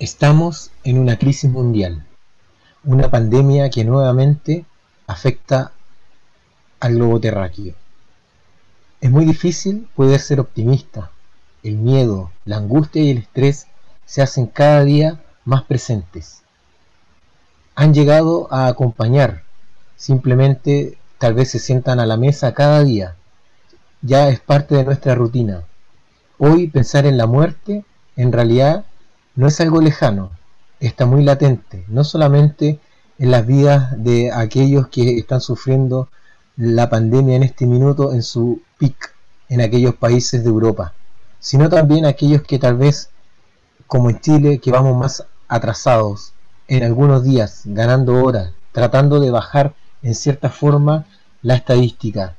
Estamos en una crisis mundial, una pandemia que nuevamente afecta al globo terráqueo. Es muy difícil poder ser optimista. El miedo, la angustia y el estrés se hacen cada día más presentes. Han llegado a acompañar, simplemente tal vez se sientan a la mesa cada día. Ya es parte de nuestra rutina. Hoy pensar en la muerte en realidad no es algo lejano, está muy latente, no solamente en las vidas de aquellos que están sufriendo la pandemia en este minuto en su pic en aquellos países de Europa, sino también aquellos que tal vez, como en Chile, que vamos más atrasados en algunos días, ganando horas, tratando de bajar en cierta forma la estadística,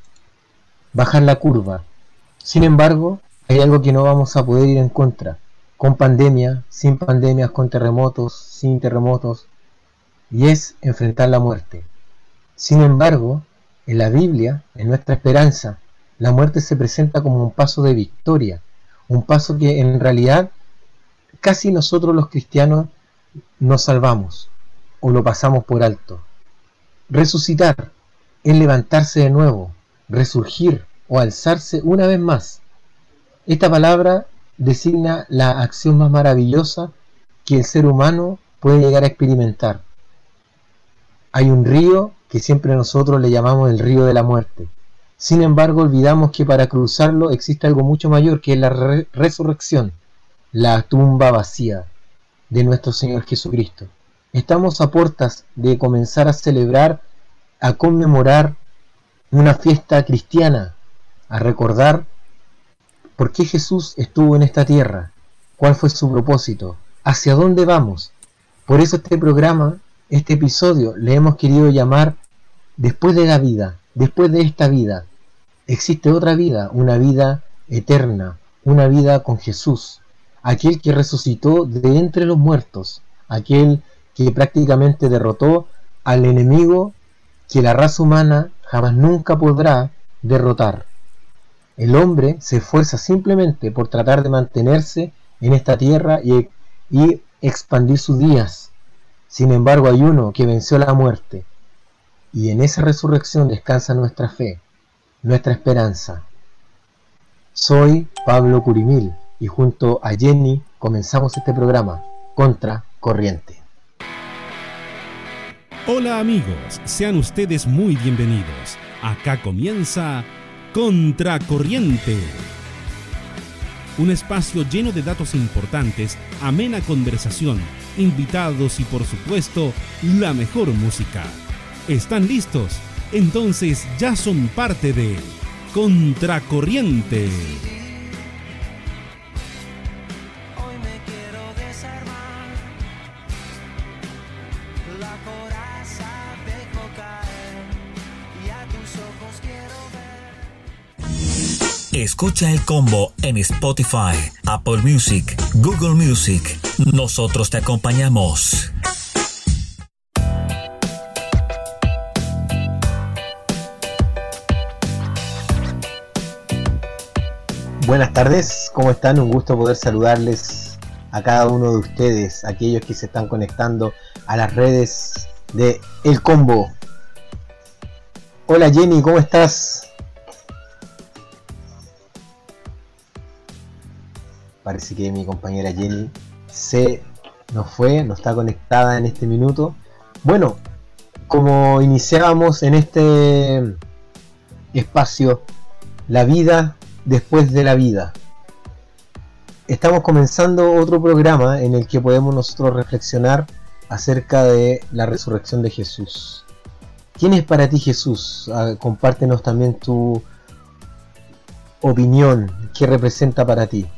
bajar la curva. Sin embargo, hay algo que no vamos a poder ir en contra, con pandemia, sin pandemias, con terremotos, sin terremotos, y es enfrentar la muerte. Sin embargo, en la Biblia, en nuestra esperanza, la muerte se presenta como un paso de victoria, un paso que en realidad casi nosotros los cristianos nos salvamos o lo pasamos por alto. Resucitar es levantarse de nuevo, resurgir o alzarse una vez más. Esta palabra designa la acción más maravillosa que el ser humano puede llegar a experimentar. Hay un río que siempre nosotros le llamamos el río de la muerte. Sin embargo, olvidamos que para cruzarlo existe algo mucho mayor que es la resurrección, la tumba vacía de nuestro Señor Jesucristo. Estamos a puertas de comenzar a celebrar, a conmemorar una fiesta cristiana, a recordar por qué Jesús estuvo en esta tierra, cuál fue su propósito, hacia dónde vamos. Por eso este programa este episodio le hemos querido llamar Después de la vida, después de esta vida, existe otra vida, una vida eterna, una vida con Jesús, aquel que resucitó de entre los muertos, aquel que prácticamente derrotó al enemigo que la raza humana jamás nunca podrá derrotar. El hombre se esfuerza simplemente por tratar de mantenerse en esta tierra y, expandir sus días, sin embargo hay uno que venció la muerte, y en esa resurrección descansa nuestra fe, nuestra esperanza. Soy Pablo Curimil y junto a Jenny comenzamos este programa, Contra Corriente. Hola amigos, sean ustedes muy bienvenidos. Acá comienza Contracorriente. Un espacio lleno de datos importantes, amena conversación invitados y por supuesto la mejor música. ¿Están listos? Entonces ya son parte de Contracorriente. Escucha el combo en Spotify, Apple Music, Google Music. Nosotros te acompañamos. Buenas tardes, ¿cómo están? Un gusto poder saludarles a cada uno de ustedes, aquellos que se están conectando a las redes de El Combo. Hola Jenny, ¿cómo estás? Parece que mi compañera Jenny se nos fue, no está conectada en este minuto. Bueno, como iniciábamos en este espacio, la vida después de la vida. Estamos comenzando otro programa en el que podemos nosotros reflexionar acerca de la resurrección de Jesús. ¿Quién es para ti Jesús? Ah, compártenos también tu opinión, qué representa para ti.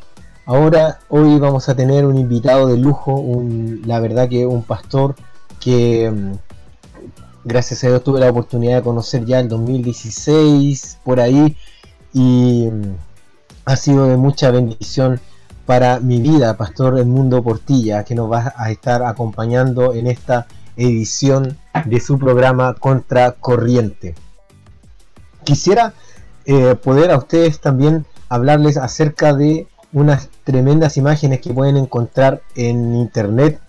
Ahora, hoy vamos a tener un invitado de lujo, la verdad que un pastor que mm, gracias a Dios tuve la oportunidad de conocer ya en 2016, por ahí, y mm, ha sido de mucha bendición para mi vida, Pastor Edmundo Portilla, que nos va a estar acompañando en esta edición de su programa Contra Corriente. Quisiera eh, poder a ustedes también hablarles acerca de unas tremendas imágenes que pueden encontrar en internet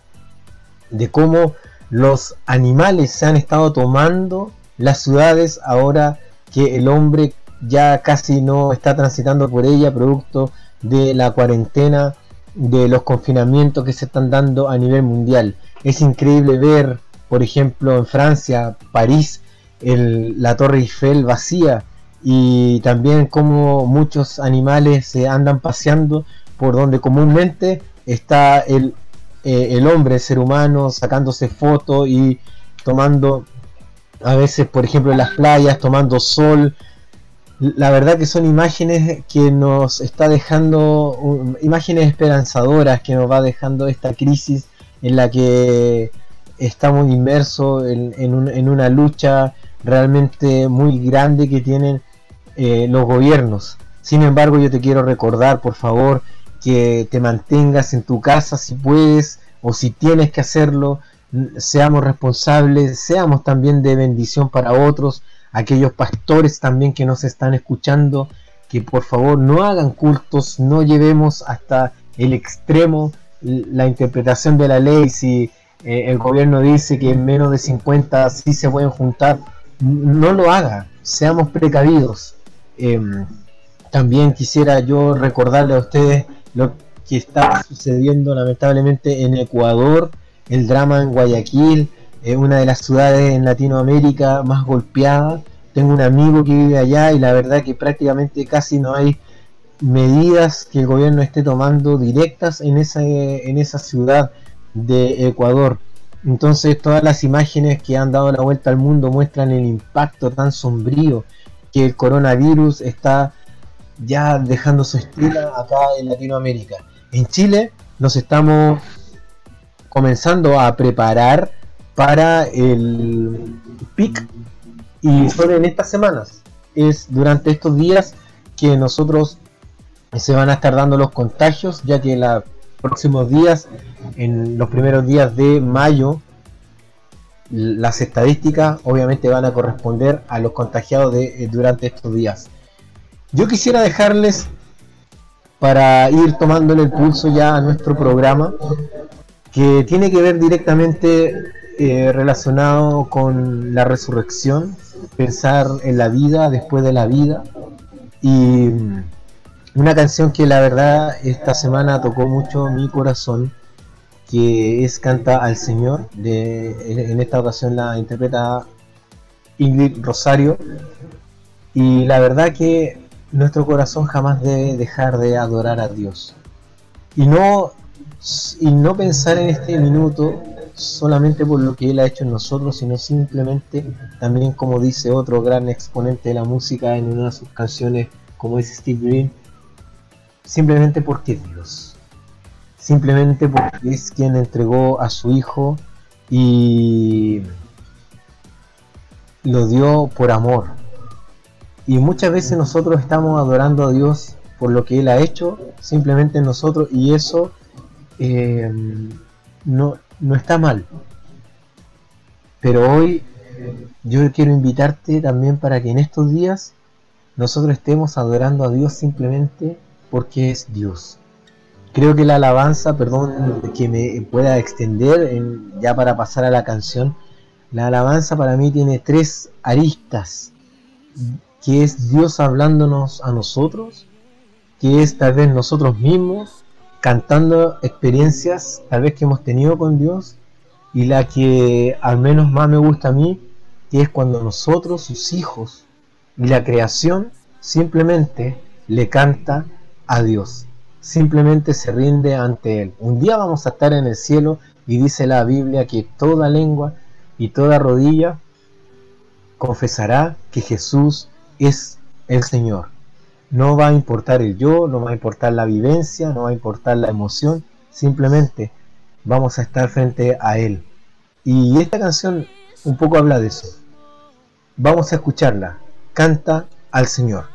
de cómo los animales se han estado tomando las ciudades ahora que el hombre ya casi no está transitando por ella producto de la cuarentena, de los confinamientos que se están dando a nivel mundial. Es increíble ver, por ejemplo, en Francia, París, la Torre Eiffel vacía y también como muchos animales se andan paseando por donde comúnmente está el, eh, el hombre, el ser humano, sacándose fotos y tomando a veces, por ejemplo, en las playas, tomando sol, la verdad que son imágenes que nos está dejando, imágenes esperanzadoras que nos va dejando esta crisis en la que estamos inmersos en, una lucha realmente muy grande que tienen eh, los gobiernos. Sin embargo, yo te quiero recordar, por favor, que te mantengas en tu casa si puedes o si tienes que hacerlo. Seamos responsables, seamos también de bendición para otros aquellos pastores también que nos están escuchando, que por favor no hagan cultos, no llevemos hasta el extremo la interpretación de la ley, si eh, el gobierno dice que en menos de 50 sí se pueden juntar, no lo haga, seamos precavidos. Em, también quisiera yo recordarle a ustedes lo que está sucediendo lamentablemente en Ecuador, el drama en Guayaquil, una de las ciudades en Latinoamérica más golpeadas. Tengo un amigo que vive allá y la verdad que prácticamente casi no hay medidas que el gobierno esté tomando directas en esa, en esa ciudad de Ecuador. Entonces todas las imágenes que han dado la vuelta al mundo muestran el impacto tan sombrío que el coronavirus está ya dejando su estela acá en Latinoamérica. En Chile nos estamos comenzando a preparar para el pic y son en estas semanas. Es durante estos días que nosotros se van a estar dando los contagios, ya que en los próximos días, en los primeros días de mayo, las estadísticas obviamente van a corresponder a los contagiados de, eh, durante estos días. Yo quisiera dejarles para ir tomándole el pulso ya a nuestro programa, que tiene que ver directamente eh, relacionado con la resurrección, pensar en la vida después de la vida. Y una canción que la verdad esta semana tocó mucho mi corazón, que es Canta al Señor. De, en esta ocasión la interpreta Ingrid Rosario. Y la verdad que nuestro corazón jamás debe dejar de adorar a Dios. Y no, y no pensar en este minuto solamente por lo que él ha hecho en nosotros, sino simplemente también como dice otro gran exponente de la música en una de sus canciones, como es Steve Green, simplemente porque Dios, simplemente porque es quien entregó a su hijo y lo dio por amor. Y muchas veces nosotros estamos adorando a Dios por lo que Él ha hecho, simplemente nosotros, y eso eh, no, no está mal. Pero hoy yo quiero invitarte también para que en estos días nosotros estemos adorando a Dios simplemente porque es Dios. Creo que la alabanza, perdón que me pueda extender ya para pasar a la canción, la alabanza para mí tiene tres aristas, que es Dios hablándonos a nosotros, que es tal vez nosotros mismos cantando experiencias tal vez que hemos tenido con Dios y la que al menos más me gusta a mí, que es cuando nosotros, sus hijos y la creación simplemente le canta a Dios, simplemente se rinde ante Él. Un día vamos a estar en el cielo y dice la Biblia que toda lengua y toda rodilla confesará que Jesús es el Señor. No va a importar el yo, no va a importar la vivencia, no va a importar la emoción, simplemente vamos a estar frente a Él. Y esta canción un poco habla de eso. Vamos a escucharla. Canta al Señor.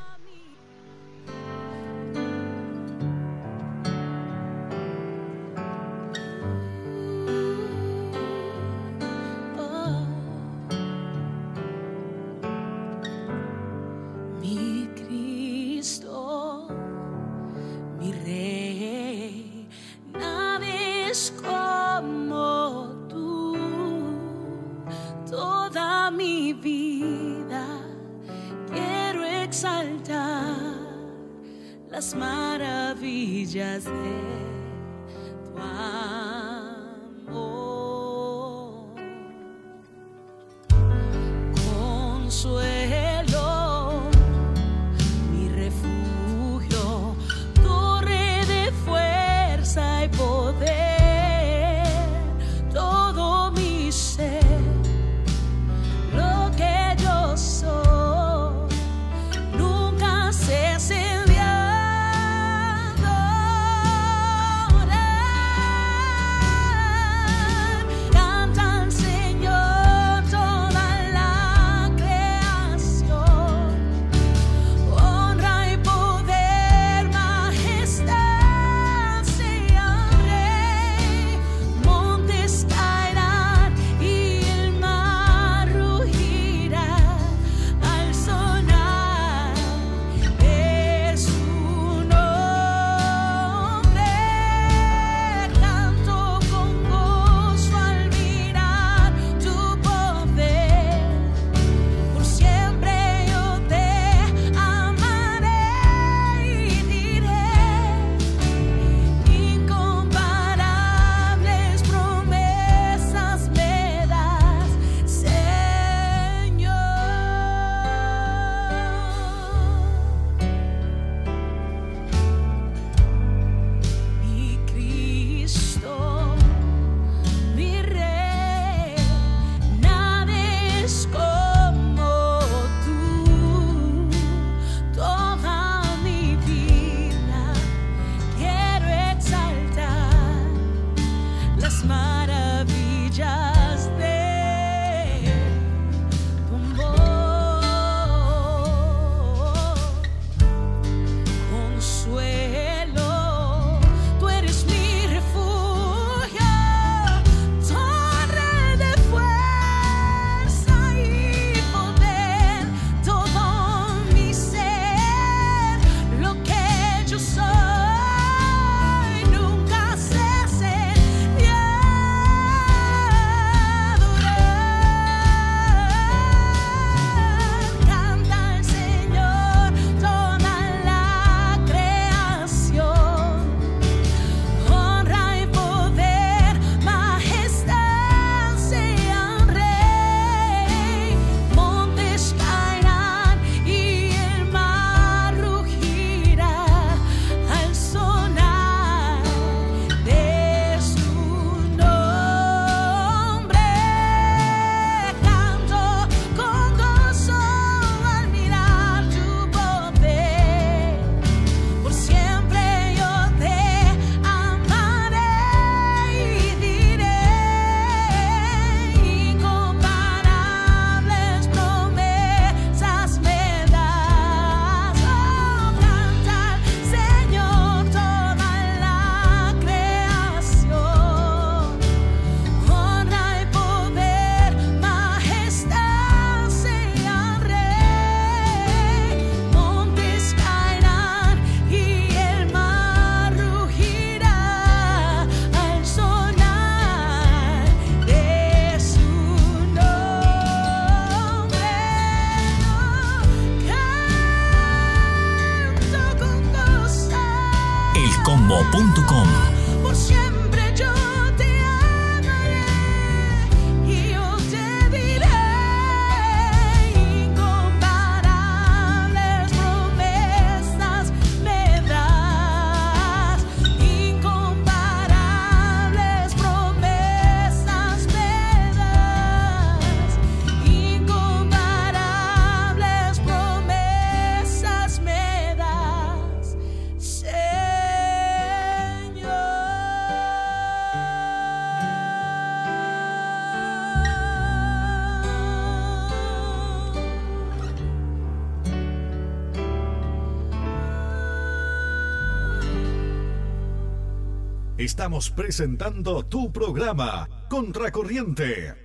Estamos presentando tu programa, Contracorriente.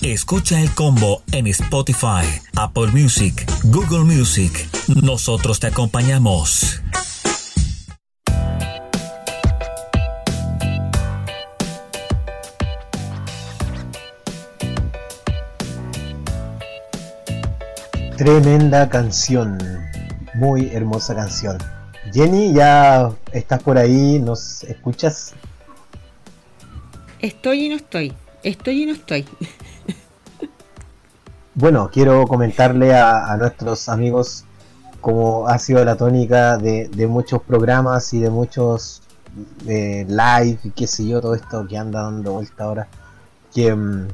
Escucha el combo en Spotify, Apple Music, Google Music. Nosotros te acompañamos. Tremenda canción, muy hermosa canción. Jenny, ya estás por ahí, ¿nos escuchas? Estoy y no estoy, estoy y no estoy. Bueno, quiero comentarle a, nuestros amigos cómo ha sido la tónica de, muchos programas y de muchos eh, live y qué sé yo, todo esto que anda dando vuelta ahora. Que mm,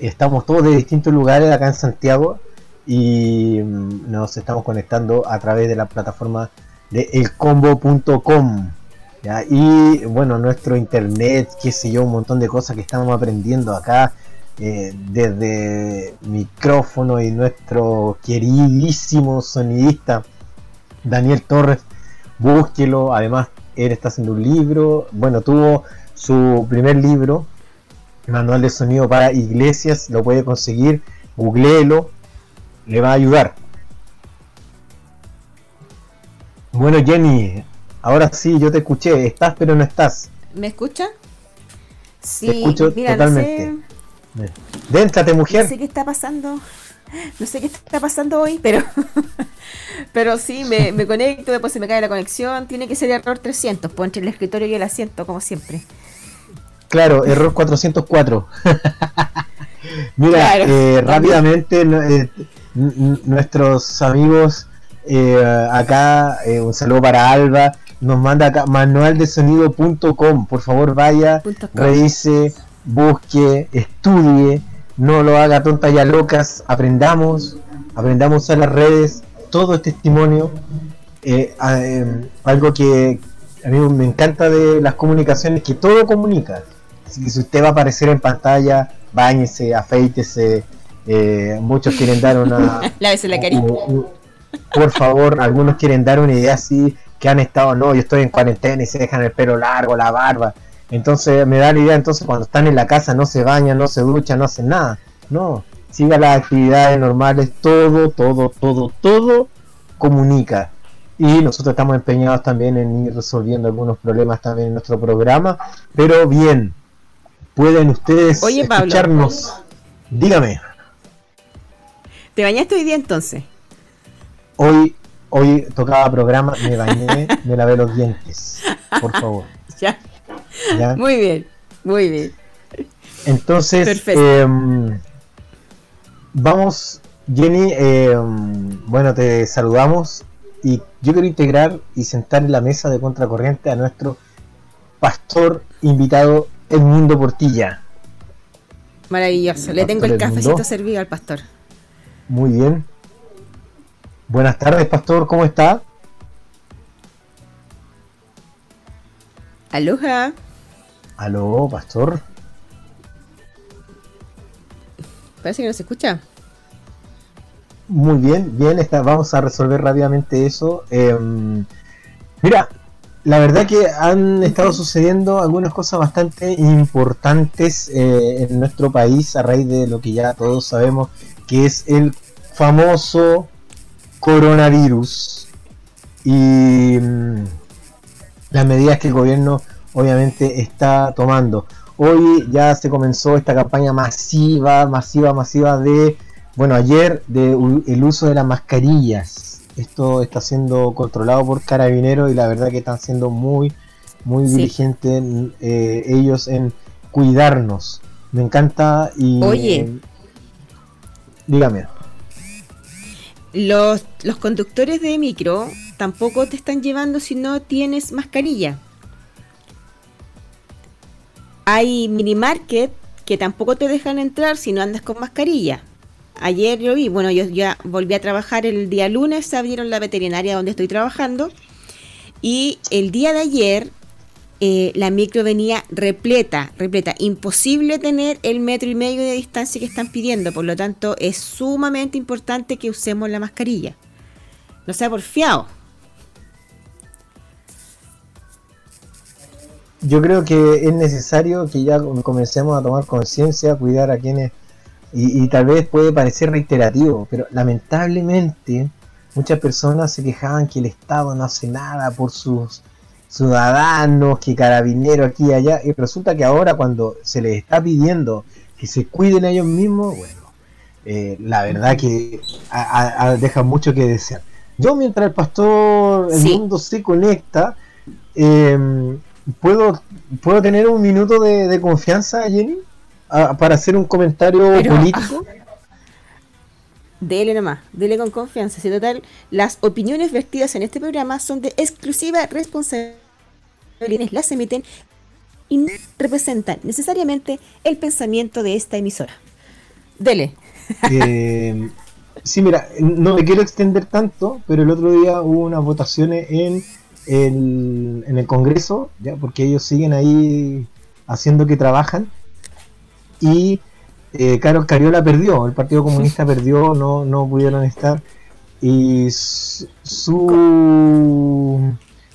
estamos todos de distintos lugares acá en Santiago y mm, nos estamos conectando a través de la plataforma de elcombo.com. Y bueno, nuestro internet, qué sé yo, un montón de cosas que estamos aprendiendo acá eh, desde micrófono y nuestro queridísimo sonidista Daniel Torres, búsquelo, además él está haciendo un libro, bueno, tuvo su primer libro, Manual de Sonido para Iglesias, lo puede conseguir, googleelo, le va a ayudar. Bueno Jenny, ahora sí, yo te escuché, estás pero no estás. ¿Me escucha? Sí, te escucho totalmente. Déntate, mujer. No sé qué está pasando. No sé qué está pasando hoy, pero pero sí, me, me conecto, después se me cae la conexión. Tiene que ser error 300, pues entre el escritorio y el asiento, como siempre. Claro, error 404. Mira, eh, rápidamente eh, nuestros amigos eh, acá, un saludo para Alba, nos manda acá manualdesonido.com. Por favor, vaya, revise busque, estudie, no lo haga tonta ya locas, aprendamos, aprendamos a las redes, todo es testimonio. Eh, em, algo que a mí me encanta de las comunicaciones, que todo comunica. Así que si usted va a aparecer en pantalla, bañese, afeítese. Eh, muchos quieren dar una. Lávese la carita. Por favor, algunos quieren dar una idea así, que han estado, no, yo estoy en cuarentena y se dejan el pelo largo, la barba. Entonces me da la idea, entonces cuando están en la casa no se bañan, no se duchan, no hacen nada. No, siga las actividades normales, todo, todo, todo, todo comunica. Y nosotros estamos empeñados también en ir resolviendo algunos problemas también en nuestro programa. Pero bien, pueden ustedes escucharnos. Dígame. ¿Te bañaste hoy día entonces? Hoy, hoy tocaba programa, me bañé, me lavé los dientes. Por favor. Ya. Muy bien, muy bien. Entonces, em, vamos, Jenny, em, bueno, te saludamos y yo quiero integrar y sentar en la mesa de contracorriente a nuestro pastor invitado, Edmundo Portilla. Maravilloso, le tengo el cafecito servido al pastor. Muy bien. Buenas tardes, pastor, ¿cómo está? Aloha. Aló, pastor. Parece que no se escucha. Muy bien, bien, está, vamos a resolver rápidamente eso. Em, mira, la verdad que han estado sucediendo algunas cosas bastante importantes eh, en nuestro país a raíz de lo que ya todos sabemos, que es el famoso coronavirus. Y mm, las medidas que el gobierno obviamente está tomando. Hoy ya se comenzó esta campaña masiva, masiva, masiva de, bueno, ayer de el uso de las mascarillas. Esto está siendo controlado por carabineros y la verdad que están siendo muy, muy diligentes eh, ellos en cuidarnos. Me encanta y... Oye. dígame. Los, los conductores de micro tampoco te están llevando si no tienes mascarilla. Hay mini market que tampoco te dejan entrar si no andas con mascarilla. Ayer yo vi, bueno, yo ya volví a trabajar el día lunes, abrieron la veterinaria donde estoy trabajando. Y el día de ayer eh, la micro venía repleta, repleta. Imposible tener el metro y medio de distancia que están pidiendo. Por lo tanto, es sumamente importante que usemos la mascarilla. No sea porfiado. yo creo que es necesario que ya comencemos a tomar conciencia, cuidar a quienes, y, tal vez puede parecer reiterativo, pero lamentablemente muchas personas se quejaban que el Estado no hace nada por sus ciudadanos, que carabinero aquí y allá, y resulta que ahora cuando se les está pidiendo que se cuiden a ellos mismos, bueno, eh, la verdad que a- a- deja mucho que desear. Yo mientras el pastor, el Sí. mundo se conecta, eh, ¿puedo, ¿puedo tener un minuto de, de confianza, Jenny? Ah, para hacer un comentario Pero- político. Dele nomás, dele con confianza. Si total, las opiniones vertidas en este programa son de exclusiva responsabilidad las emiten y no representan necesariamente el pensamiento de esta emisora. Dele. Eh, sí, mira, no me quiero extender tanto, pero el otro día hubo unas votaciones en el, en el Congreso, ya porque ellos siguen ahí haciendo que trabajan. Y eh, Carol Cariola perdió, el Partido Comunista perdió, no, no pudieron estar. Y su,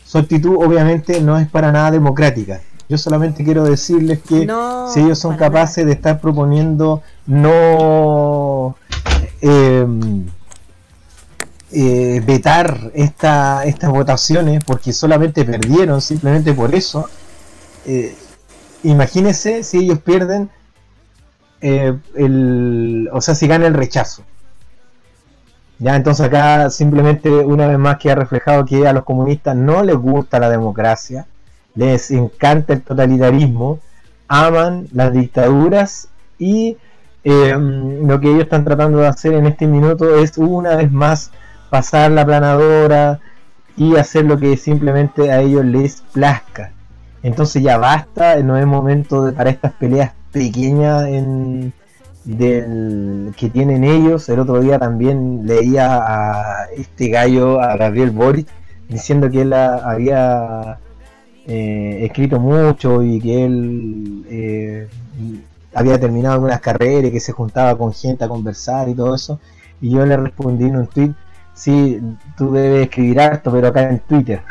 su, actitud obviamente no es para nada democrática. Yo solamente quiero decirles que No, si ellos son capaces de estar proponiendo no eh, eh, vetar esta, estas votaciones porque solamente perdieron simplemente por eso eh, imagínense si ellos pierden eh, el, o sea si gana el rechazo ya entonces acá simplemente una vez más queda reflejado que a los comunistas no les gusta la democracia les encanta el totalitarismo aman las dictaduras y eh, lo que ellos están tratando de hacer en este minuto es una vez más pasar la planadora y hacer lo que simplemente a ellos les plazca. Entonces ya basta, no es momento de, para estas peleas pequeñas en, del, que tienen ellos. El otro día también leía a este gallo, a Gabriel Boric, diciendo que él había eh, escrito mucho y que él eh, había terminado algunas carreras y que se juntaba con gente a conversar y todo eso. Y yo le respondí en un tweet, sí, tú debes escribir harto, pero acá en Twitter.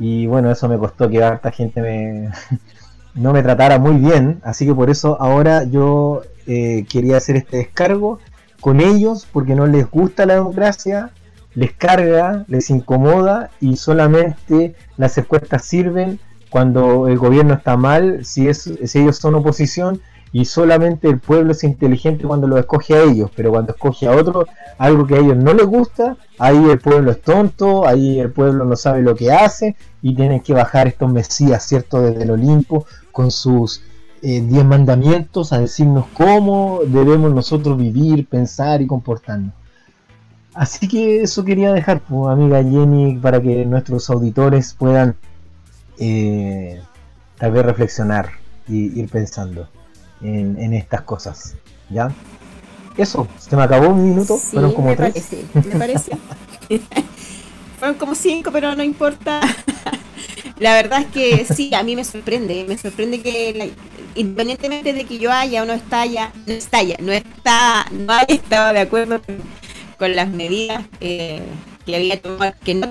Y bueno, eso me costó que harta gente me no me tratara muy bien, así que por eso ahora yo eh, quería hacer este descargo con ellos, porque no les gusta la democracia, les carga, les incomoda y solamente las encuestas sirven cuando el gobierno está mal, si, si ellos son oposición, y solamente el pueblo es inteligente cuando lo escoge a ellos, pero cuando escoge a otro, algo que a ellos no les gusta, ahí el pueblo es tonto, ahí el pueblo no sabe lo que hace y tienen que bajar estos mesías, ¿cierto? Desde el Olimpo con sus eh, diez mandamientos a decirnos cómo debemos nosotros vivir, pensar y comportarnos. Así que eso quería dejar, pues, amiga Jenny, para que nuestros auditores puedan eh, tal vez reflexionar y ir pensando en, en estas cosas. ¿Ya? Eso, se me acabó un minuto, Sí, fueron como me tres. parece, me parece. Fueron como cinco, pero no importa. La verdad es que sí, a mí me sorprende, me sorprende que la- independientemente de que yo haya o no estalla, no estalla, no está, no haya estado de acuerdo con, con las medidas eh, que había tomado, que no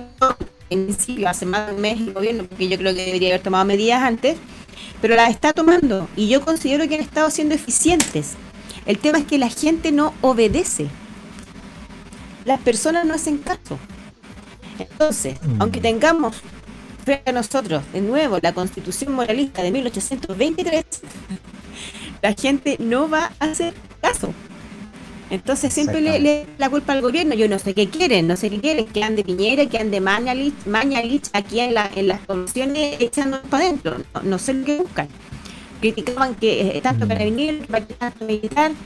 en principio hace más de un mes el gobierno, porque yo creo que debería haber tomado medidas antes, pero las está tomando y yo considero que han estado siendo eficientes. El tema es que la gente no obedece. Las personas no hacen caso. Entonces, Mm. aunque tengamos frente a nosotros, de nuevo, la constitución moralista de 1823, la gente no va a hacer caso. Entonces siempre le, le da la culpa al gobierno. Yo no sé qué quieren, no sé qué quieren, que ande Piñera, que ande Mañalich, Mañalich aquí en, la, en las comisiones echando para adentro. No, no sé lo que buscan. Criticaban que eh, tanto Mm. carabinero, que para tanto militar.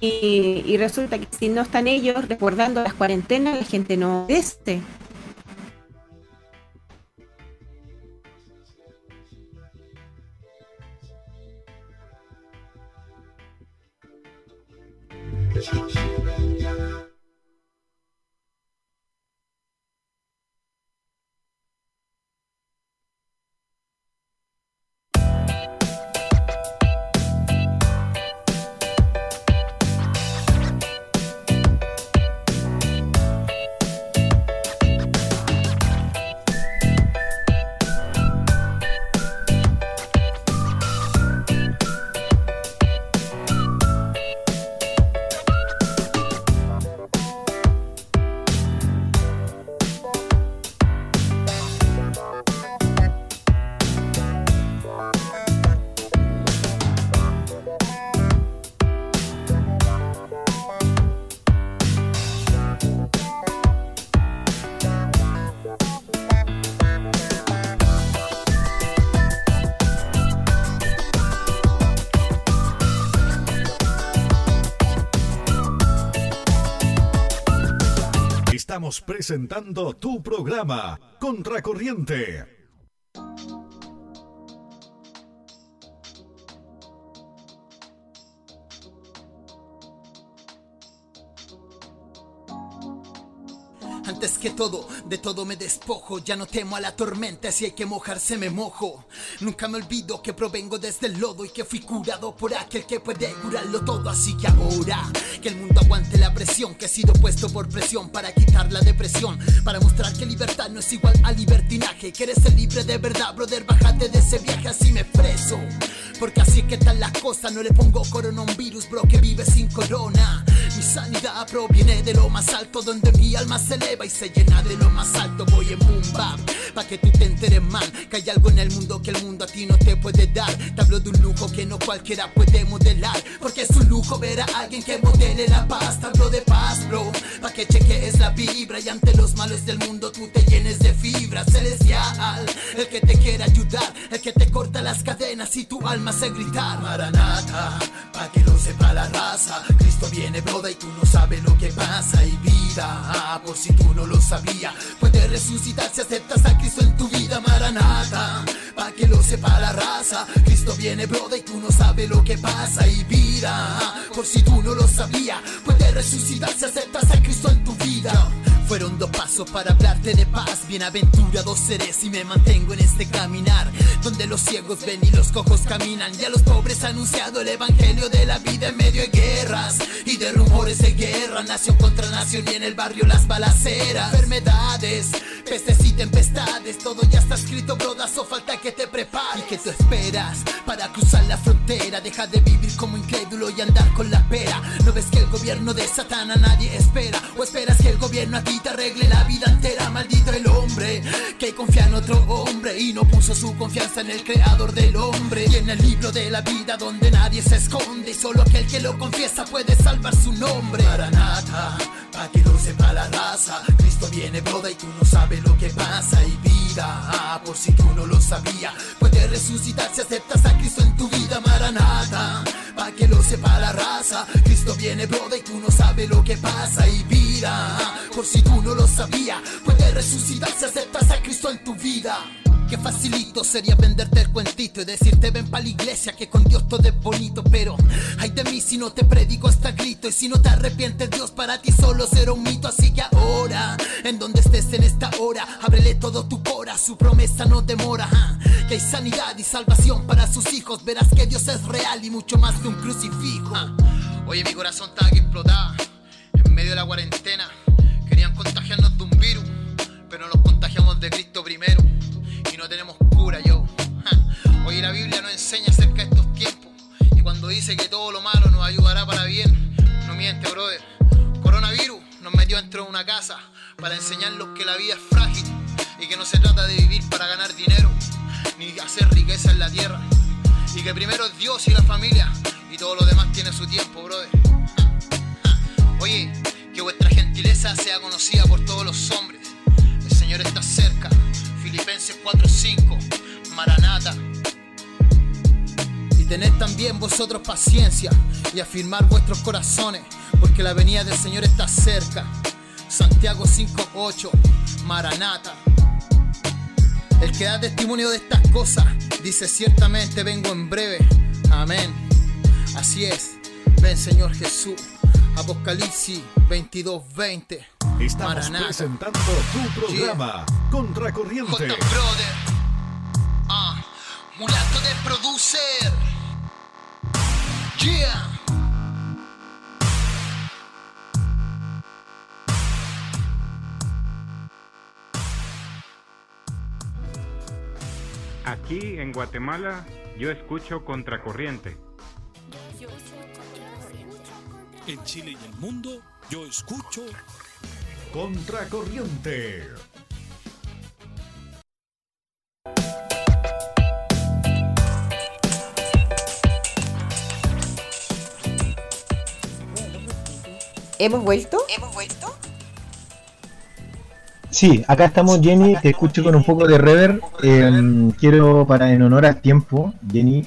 Y, y resulta que si no están ellos recordando las cuarentenas, la gente no obedece. Thank you. Presentando tu programa, Contracorriente. Todo, de todo me despojo. Ya no temo a la tormenta, si hay que mojarse me mojo. Nunca me olvido que provengo desde el lodo y que fui curado por aquel que puede curarlo todo. Así que ahora, que el mundo aguante la presión, que he sido puesto por presión para quitar la depresión. Para mostrar que libertad no es igual a libertinaje. Que eres el libre de verdad, brother, bájate de ese viaje, así me preso. Porque así es que están las cosas, no le pongo corona a un virus, bro, que vive sin corona. Mi sanidad proviene de lo más alto, donde mi alma se eleva y se llena de lo más alto. Voy en boom bap, pa' que tú te enteres mal. Que hay algo en el mundo que el mundo a ti no te puede dar. Te hablo de un lujo que no cualquiera puede modelar. Porque es un lujo ver a alguien que modele la paz. Te hablo de paz, bro, pa' que cheques la vibra. Y ante los males del mundo tú te llenes de fibra celestial. El que te quiere ayudar, el que te corta las cadenas y tu alma hace gritar. Maranata, pa' que lo sepa la raza. Cristo viene, broda, y tú no sabes lo que pasa. Y vida, ah, por si tú no lo sabías. Puedes resucitar si aceptas a Cristo en tu vida, Maranata. Pa' que lo sepa la raza. Cristo viene, broda, y tú no sabes lo que pasa. Y vida, por si tú no lo sabías. Puedes resucitar si aceptas a Cristo en tu vida. Fueron dos pasos para hablarte de paz. Bienaventurados seré si me mantengo en este caminar. Donde los ciegos ven y los cojos caminan. Y a los pobres ha anunciado el evangelio de la vida en medio de guerras y de rumores de guerra. Nación contra nación y en el barrio las balaceras. Enfermedades, pestes y tempestades. Todo ya está escrito, brodazo. Falta que te prepares. ¿Y que tú esperas para cruzar la frontera? Deja de vivir como incrédulo y andar con la pera. ¿No ves que el gobierno de Satán a nadie espera? ¿O esperas que el gobierno a ti te arregle la vida entera? Maldito el hombre que confía en otro hombre y no puso su confianza en el creador del hombre. Y el libro de la vida donde nadie se esconde. Y solo aquel que lo confiesa puede salvar su nombre. Maranata, pa' que lo sepa la raza. Cristo viene, broda, y tú no sabes lo que pasa. Y vida, ah, por si tú no lo sabías. Puedes resucitar si aceptas a Cristo en tu vida, Maranata. Pa' que lo sepa la raza. Cristo viene, broda, y tú no sabes lo que pasa. Y vida, por si tú no lo sabías. Puedes resucitar si aceptas a Cristo en tu vida. Qué facilito sería venderte el cuentito y decirte ven pa' la iglesia que con Dios todo es bonito Pero ay de mí si no te predico hasta grito Y si no te arrepientes Dios para ti solo será un mito Así que ahora, en donde estés en esta hora Ábrele todo tu cora, su promesa no demora ja. Que hay sanidad y salvación para sus hijos Verás que Dios es real y mucho más que un crucifijo ja. Oye mi corazón estaba que explotaba En medio de la cuarentena Querían contagiarnos de un virus Pero nos contagiamos de Cristo primero tenemos cura, yo. Oye, la Biblia nos enseña acerca de estos tiempos. Y cuando dice que todo lo malo nos ayudará para bien, no miente, brother. Coronavirus nos metió dentro de una casa para enseñarnos que la vida es frágil y que no se trata de vivir para ganar dinero, ni hacer riqueza en la tierra. Y que primero es Dios y la familia, y todo lo demás tiene su tiempo, brother. Oye, que vuestra gentileza sea conocida por todos los hombres. El Señor está cerca. Filipenses 4:5, Maranata. Y tened también vosotros paciencia y afirmar vuestros corazones, porque la venida del Señor está cerca. Santiago 5:8, Maranata. El que da testimonio de estas cosas dice ciertamente vengo en breve. Amén. Así es. Ven Señor Jesús. Apocalipsis 22:20. Estamos presentando tu programa, Contracorriente. J Brother. Ah, mulato de producer. Yeah. Aquí en Guatemala yo escucho Contracorriente. En Chile y el mundo, yo escucho Contracorriente. ¿Hemos vuelto? ¿Hemos vuelto? Sí, acá estamos Jenny, te escucho con un poco de rever. Eh, quiero, para en honor al tiempo, Jenny,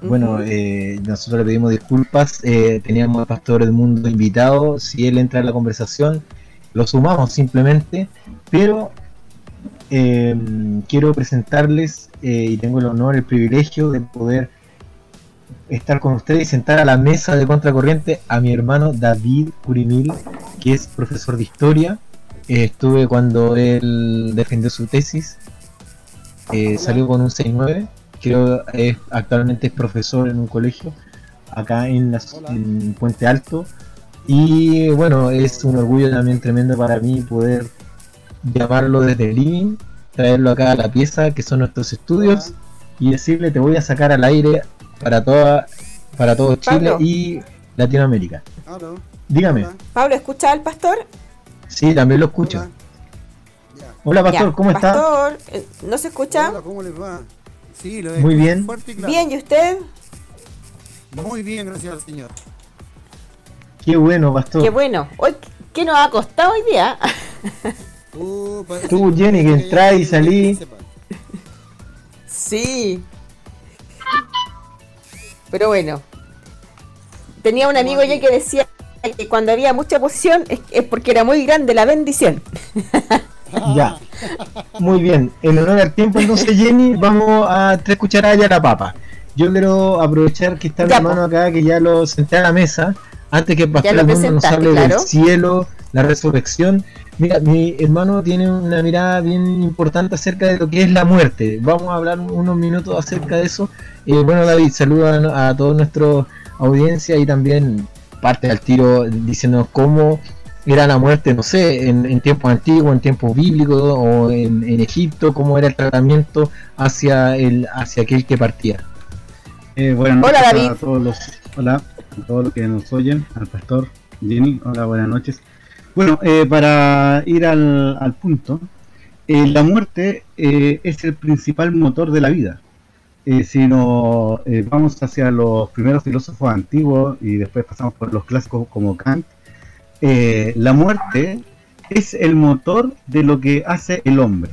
bueno, eh, nosotros le pedimos disculpas, eh, teníamos al Pastor del Mundo invitado, si él entra en la conversación, lo sumamos simplemente, pero eh, quiero presentarles eh, y tengo el honor, el privilegio de poder estar con ustedes y sentar a la mesa de Contracorriente a mi hermano David Curimil, que es profesor de historia. Eh, estuve cuando él defendió su tesis, salió con un 6-9, creo que actualmente es profesor en un colegio acá en, la, en Puente Alto. Y bueno, es un orgullo también tremendo para mí poder llamarlo desde el living, traerlo acá a la pieza, que son nuestros estudios, y decirle te voy a sacar al aire para toda para todo Chile Pablo. y Latinoamérica. Dígame. Pablo, ¿escucha al pastor? Sí, también lo escucho. Hola, pastor, Ya, ¿cómo está? Pastor, eh, ¿no se escucha? Hola, ¿cómo les va? Sí, lo Muy bien. fuerte y claro. Bien, ¿y usted? Muy bien, gracias al Señor. Qué bueno, pastor. Qué bueno. Hoy, ¿Qué nos ha costado hoy día? Uh, Tú, Jenny, que entrá y salí. Sí. Pero bueno. Tenía un amigo ya que decía que cuando había mucha posición es, porque era muy grande la bendición. Ya. Muy bien. En honor al tiempo, entonces, Jenny, vamos a tres cucharadas y a la papa. Yo quiero aprovechar que está mi hermano acá, que ya lo senté a la mesa, antes que Edmundo nos hable del cielo, la resurrección. Mira, mi hermano tiene una mirada bien importante acerca de lo que es la muerte. Vamos a hablar unos minutos acerca de eso. Eh, bueno, David, saluda a toda nuestra audiencia y también parte al tiro diciendo cómo era la muerte, no sé, en, en tiempos antiguos, en tiempos bíblicos o en, en Egipto, cómo era el tratamiento hacia el hacia aquel que partía. Eh, buenas Hola, David. a todos los, hola, a todos los que nos oyen, al pastor Jenny, hola, buenas noches. Bueno, eh, para ir al, al punto, eh, la muerte eh, es el principal motor de la vida. Eh, si nos eh, vamos hacia los primeros filósofos antiguos y después pasamos por los clásicos como Kant, eh, la muerte es el motor de lo que hace el hombre.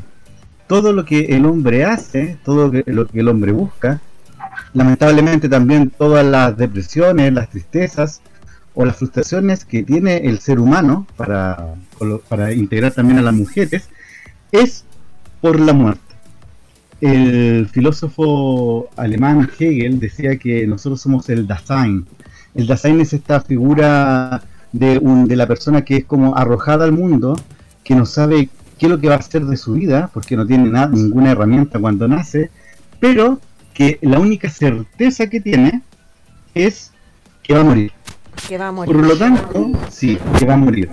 Todo lo que el hombre hace, todo lo que, lo que el hombre busca, lamentablemente también todas las depresiones, las tristezas o las frustraciones que tiene el ser humano para, para integrar también a las mujeres, es por la muerte. El filósofo alemán Hegel decía que nosotros somos el Dasein. El Dasein es esta figura de, un, de la persona que es como arrojada al mundo, que no sabe qué es lo que va a hacer de su vida, porque no tiene nada, ninguna herramienta cuando nace, pero que la única certeza que tiene es que va a morir. Que va a morir. Por lo tanto, sí, que va a morir.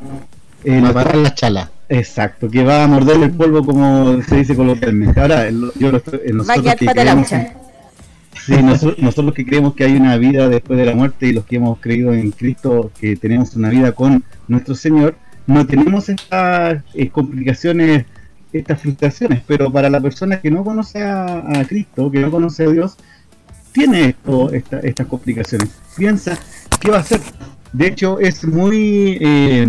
Eh, Va a lo- parar la chala. Exacto, que va a morder el polvo como se dice coloquialmente. Ahora, yo lo estoy- eh, nosotros que creemos, sí, nosotros, nosotros que creemos que hay una vida después de la muerte y los que hemos creído en Cristo que tenemos una vida con nuestro Señor, no tenemos estas eh, complicaciones, estas frustraciones, pero para la persona que no conoce a, a Cristo, que no conoce a Dios, tiene esto, esta- estas complicaciones. Piensa, ¿qué va a hacer? De hecho, es muy... eh,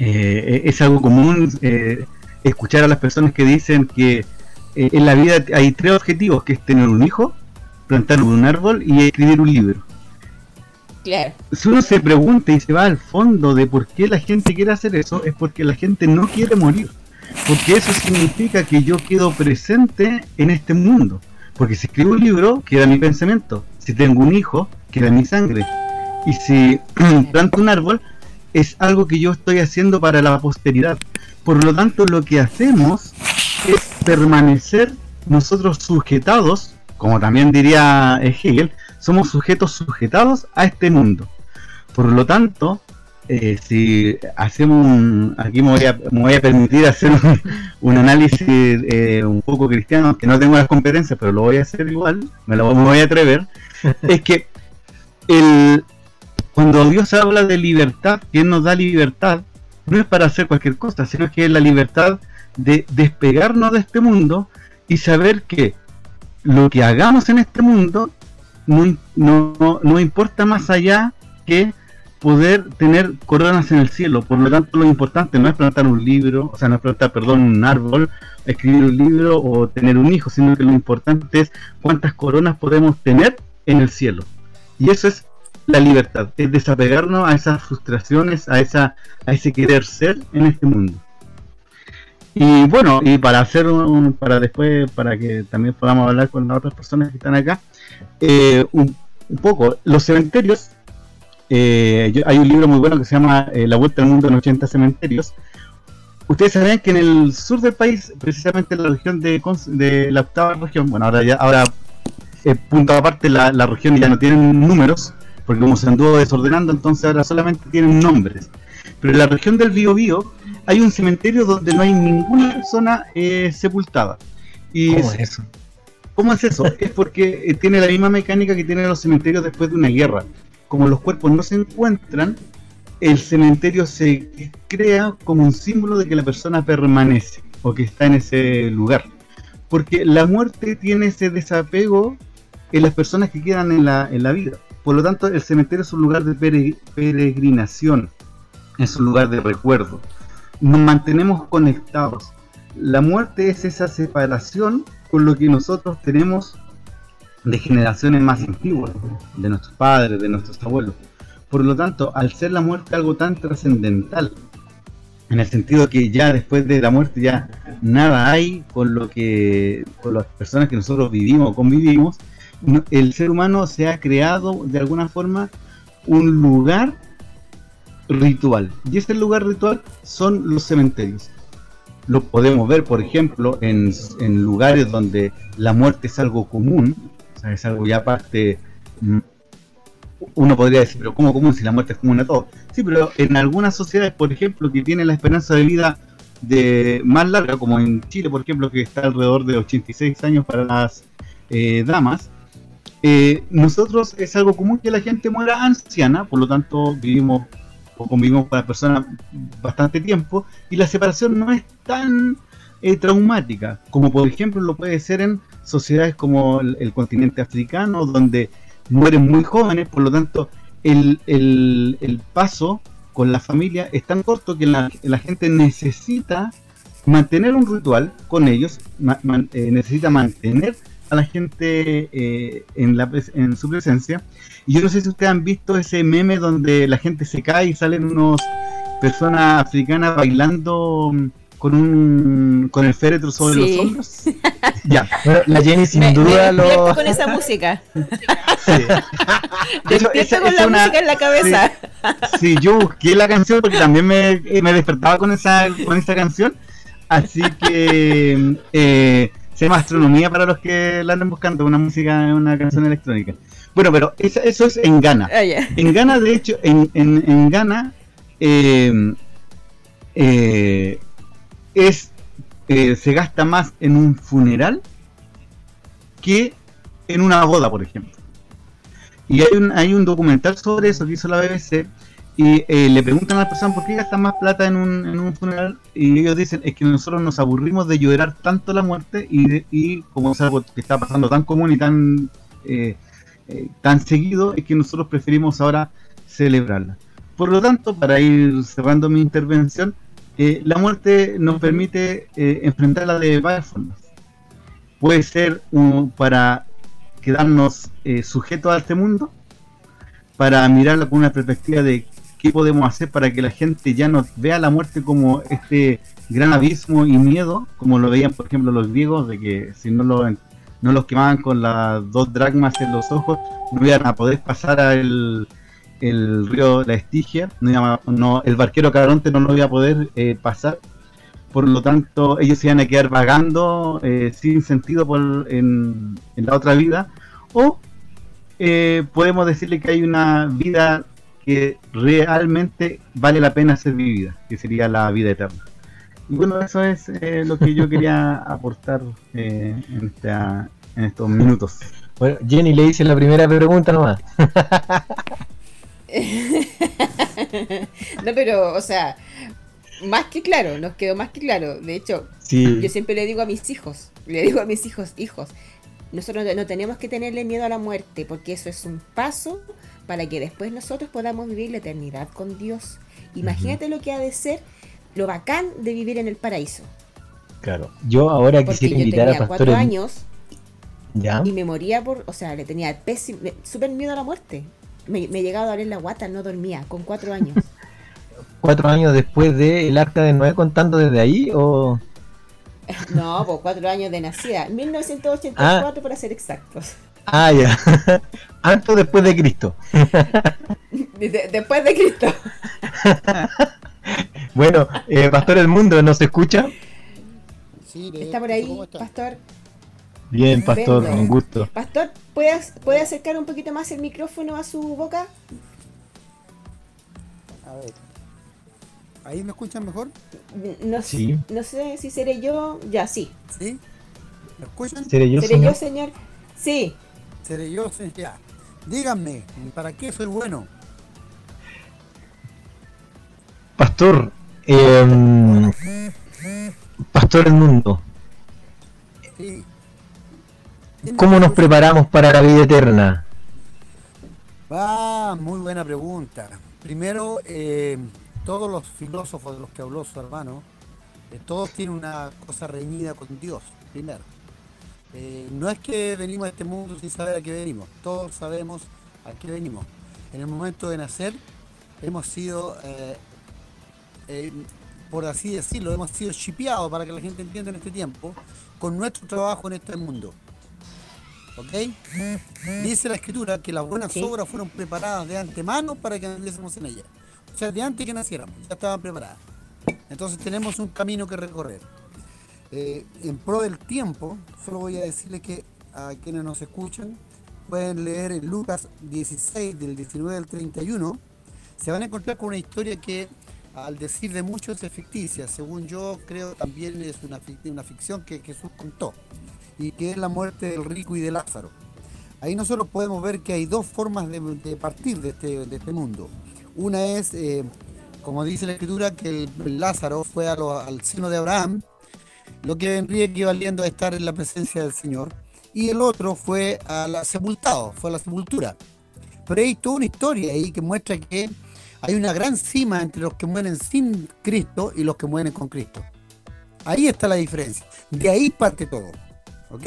eh, es algo común eh, escuchar a las personas que dicen que eh, en la vida hay tres objetivos, que es tener un hijo, plantar un árbol y escribir un libro. Claro. Si uno se pregunta y se va al fondo de por qué la gente quiere hacer eso, es porque la gente no quiere morir. Porque eso significa que yo quedo presente en este mundo. Porque si escribo un libro, queda mi pensamiento. Si tengo un hijo, queda mi sangre. Y si planto un árbol, es algo que yo estoy haciendo para la posteridad. Por lo tanto, lo que hacemos es permanecer nosotros sujetados, como también diría eh, Hegel, somos sujetos sujetados a este mundo. Por lo tanto, eh, si hacemos un, aquí me voy a, me voy a permitir hacer un, un análisis eh, un poco cristiano, que no tengo las competencias, pero lo voy a hacer igual, me lo me voy a atrever, es que el, cuando Dios habla de libertad, que Él nos da libertad, no es para hacer cualquier cosa, sino que es la libertad de despegarnos de este mundo y saber que lo que hagamos en este mundo no, no- no importa más allá que poder tener coronas en el cielo. Por lo tanto, lo importante no es plantar un libro, o sea, no es plantar, perdón, un árbol, escribir un libro o tener un hijo, sino que lo importante es cuántas coronas podemos tener en el cielo. Y eso es la libertad, es desapegarnos a esas frustraciones, a esa a ese querer ser en este mundo. Y bueno, y para hacer un, para después, para que también podamos hablar con las otras personas que están acá, eh, un, un poco, los cementerios, eh, yo- hay un libro muy bueno que se llama eh, La Vuelta al Mundo en 80 Cementerios. Ustedes saben que en el sur del país, precisamente en la región de, la octava región, bueno, ahora ya, ahora eh, punto aparte, la, la región ya no tienen números, porque como se anduvo desordenando, entonces ahora solamente tienen nombres. Pero en la región del Biobío hay un cementerio donde no hay ninguna persona eh, sepultada. Y ¿Cómo es eso? ¿Cómo es eso? es porque tiene la misma mecánica que tienen los cementerios después de una guerra. Como los cuerpos no se encuentran, el cementerio se crea como un símbolo de que la persona permanece o que está en ese lugar. Porque la muerte tiene ese desapego en las personas que quedan en la, en la vida. Por lo tanto, el cementerio es un lugar de pere- peregrinación, es un lugar de recuerdo. Nos mantenemos conectados. La muerte es esa separación con lo que nosotros tenemos de generaciones más antiguas, de nuestros padres, de nuestros abuelos. Por lo tanto, al ser la muerte algo tan trascendental, en el sentido que ya después de la muerte ya nada hay con lo que con las personas que nosotros vivimos o convivimos, el ser humano se ha creado de alguna forma un lugar ritual. Y ese lugar ritual son los cementerios. Lo podemos ver, por ejemplo, en, en lugares donde la muerte es algo común, es algo ya parte mm, uno podría decir, pero ¿cómo común si la muerte es común a todos? Sí, pero en algunas sociedades, por ejemplo, que tienen la esperanza de vida de más larga, como en Chile, por ejemplo, que está alrededor de 86 años para las eh, damas, eh, nosotros es algo común que la gente muera anciana, por lo tanto vivimos o convivimos con las personas bastante tiempo y la separación no es tan eh, traumática como por ejemplo lo puede ser en sociedades como el, el continente africano donde mueren muy jóvenes, por lo tanto el, el- paso con la familia es tan corto que la, la gente necesita mantener un ritual con ellos, eh, necesita mantener a la gente eh, en, la, en su presencia. Y yo no sé si ustedes han visto ese meme donde la gente se cae y salen unos personas africanas bailando mm, con un con el féretro sobre Sí. los hombros. ya. Bueno, la Jenny sin Me- me duda despierto lo. con esa música. De hecho, Despierto esa con es la una- música en la cabeza. Sí, yo busqué la canción porque también me, eh, me despertaba con esa, con esa canción. Así que eh, se llama Astronomía para los que la anden buscando, una música, una canción electrónica. Bueno, pero eso es en Ghana. Ah. En Ghana, de hecho, en, en, en Ghana eh, eh, es eh, se gasta más en un funeral que en una boda, por ejemplo. Y hay un, hay un documental sobre eso que hizo la BBC y eh, le preguntan a las personas por qué gastan más plata en un, en un funeral y ellos dicen es que nosotros nos aburrimos de llorar tanto la muerte y, de- y como es algo que está pasando tan común y tan eh, tan seguido es que nosotros preferimos ahora celebrarla. Por lo tanto, para ir cerrando mi intervención, eh, la muerte nos permite eh, enfrentarla de varias formas. Puede ser un- para quedarnos eh, sujetos a este mundo, para mirarla con una perspectiva de qué podemos hacer para que la gente ya no vea la muerte como este gran abismo y miedo, como lo veían por ejemplo los griegos, de que si no, lo, los quemaban con las dos dracmas en los ojos, no iban a poder pasar al el río La Estigia, no, no- el barquero Caronte no lo iba a poder eh, pasar, por lo tanto ellos se iban a quedar vagando eh, sin sentido por, en, en la otra vida, o eh, podemos decirle que hay una vida que realmente vale la pena ser vivida, que sería la vida eterna. Y bueno, eso es eh, lo que yo quería aportar eh, en, esta- en estos minutos. Bueno, Jenny le hice la primera pregunta nomás. no, pero, o sea, más que claro, nos quedó más que claro. De hecho, Sí. yo siempre le digo a mis hijos, le digo a mis hijos, hijos, nosotros no tenemos que tenerle miedo a la muerte, porque eso es un paso para que después nosotros podamos vivir la eternidad con Dios. Imagínate lo que ha de ser lo bacán de vivir en el paraíso. Claro. Yo ahora Porque quisiera yo invitar a tenía pastores. años ¿Ya? y me moría por, o sea, le tenía súper miedo a la muerte. Me, me llegaba a doler la guata, no dormía, con cuatro años. ¿Cuatro años después del Arca de Noé contando desde ahí o...? No, pues cuatro años de nacida. 1984 para ser exactos. Ah, ya. Antes o después de Cristo. De- después de Cristo. Bueno, eh, Pastor del Mundo, ¿nos escucha? Sí, de- Está por ahí, ¿cómo está? pastor. Bien, Pastor, un gusto. Pastor, ¿puede, ac- ¿puede acercar un poquito más el micrófono a su boca? A ver. ¿Ahí me escuchan mejor? No, Sí. no sé si seré yo. Ya, sí. ¿Sí? ¿Me escuchan? ¿Seré yo, ¿Seré señor? yo, señor? Sí. Seré yo, sí, ya. Díganme, ¿para qué soy bueno? Pastor, em, Pastor del Mundo, Sí. ¿Cómo nos preparamos para la vida eterna? Ah, muy buena pregunta. Primero, eh, todos los filósofos de los que habló su hermano, eh, todos tienen una cosa reñida con Dios, primero. Eh, no es que venimos a este mundo sin saber a qué venimos, todos sabemos a qué venimos. En el momento de nacer hemos sido, por así decirlo, hemos sido chipeados para que la gente entienda en este tiempo, con nuestro trabajo en este mundo. ¿Ok? Dice la escritura que las buenas Sí. obras fueron preparadas de antemano para que anduviésemos en ellas. O sea, de antes que naciéramos, ya estaban preparadas. Entonces tenemos un camino que recorrer. Eh, en pro del tiempo, solo voy a decirles que a quienes nos escuchan pueden leer en Lucas 16, del 19 al 31. Se van a encontrar con una historia que, al decir de muchos, es ficticia. Según yo creo, también es una, una ficción que Jesús contó y que es la muerte del rico y de Lázaro. Ahí nosotros podemos ver que hay dos formas de, partir de este, de este mundo. Una es, eh, como dice la escritura, que el, Lázaro fue al seno de Abraham, lo que vendría equivaliendo a estar en la presencia del Señor. Y el otro fue a la sepultado, fue a la sepultura. Pero hay toda una historia ahí que muestra que hay una gran cima entre los que mueren sin Cristo y los que mueren con Cristo. Ahí está la diferencia. De ahí parte todo. ¿Ok?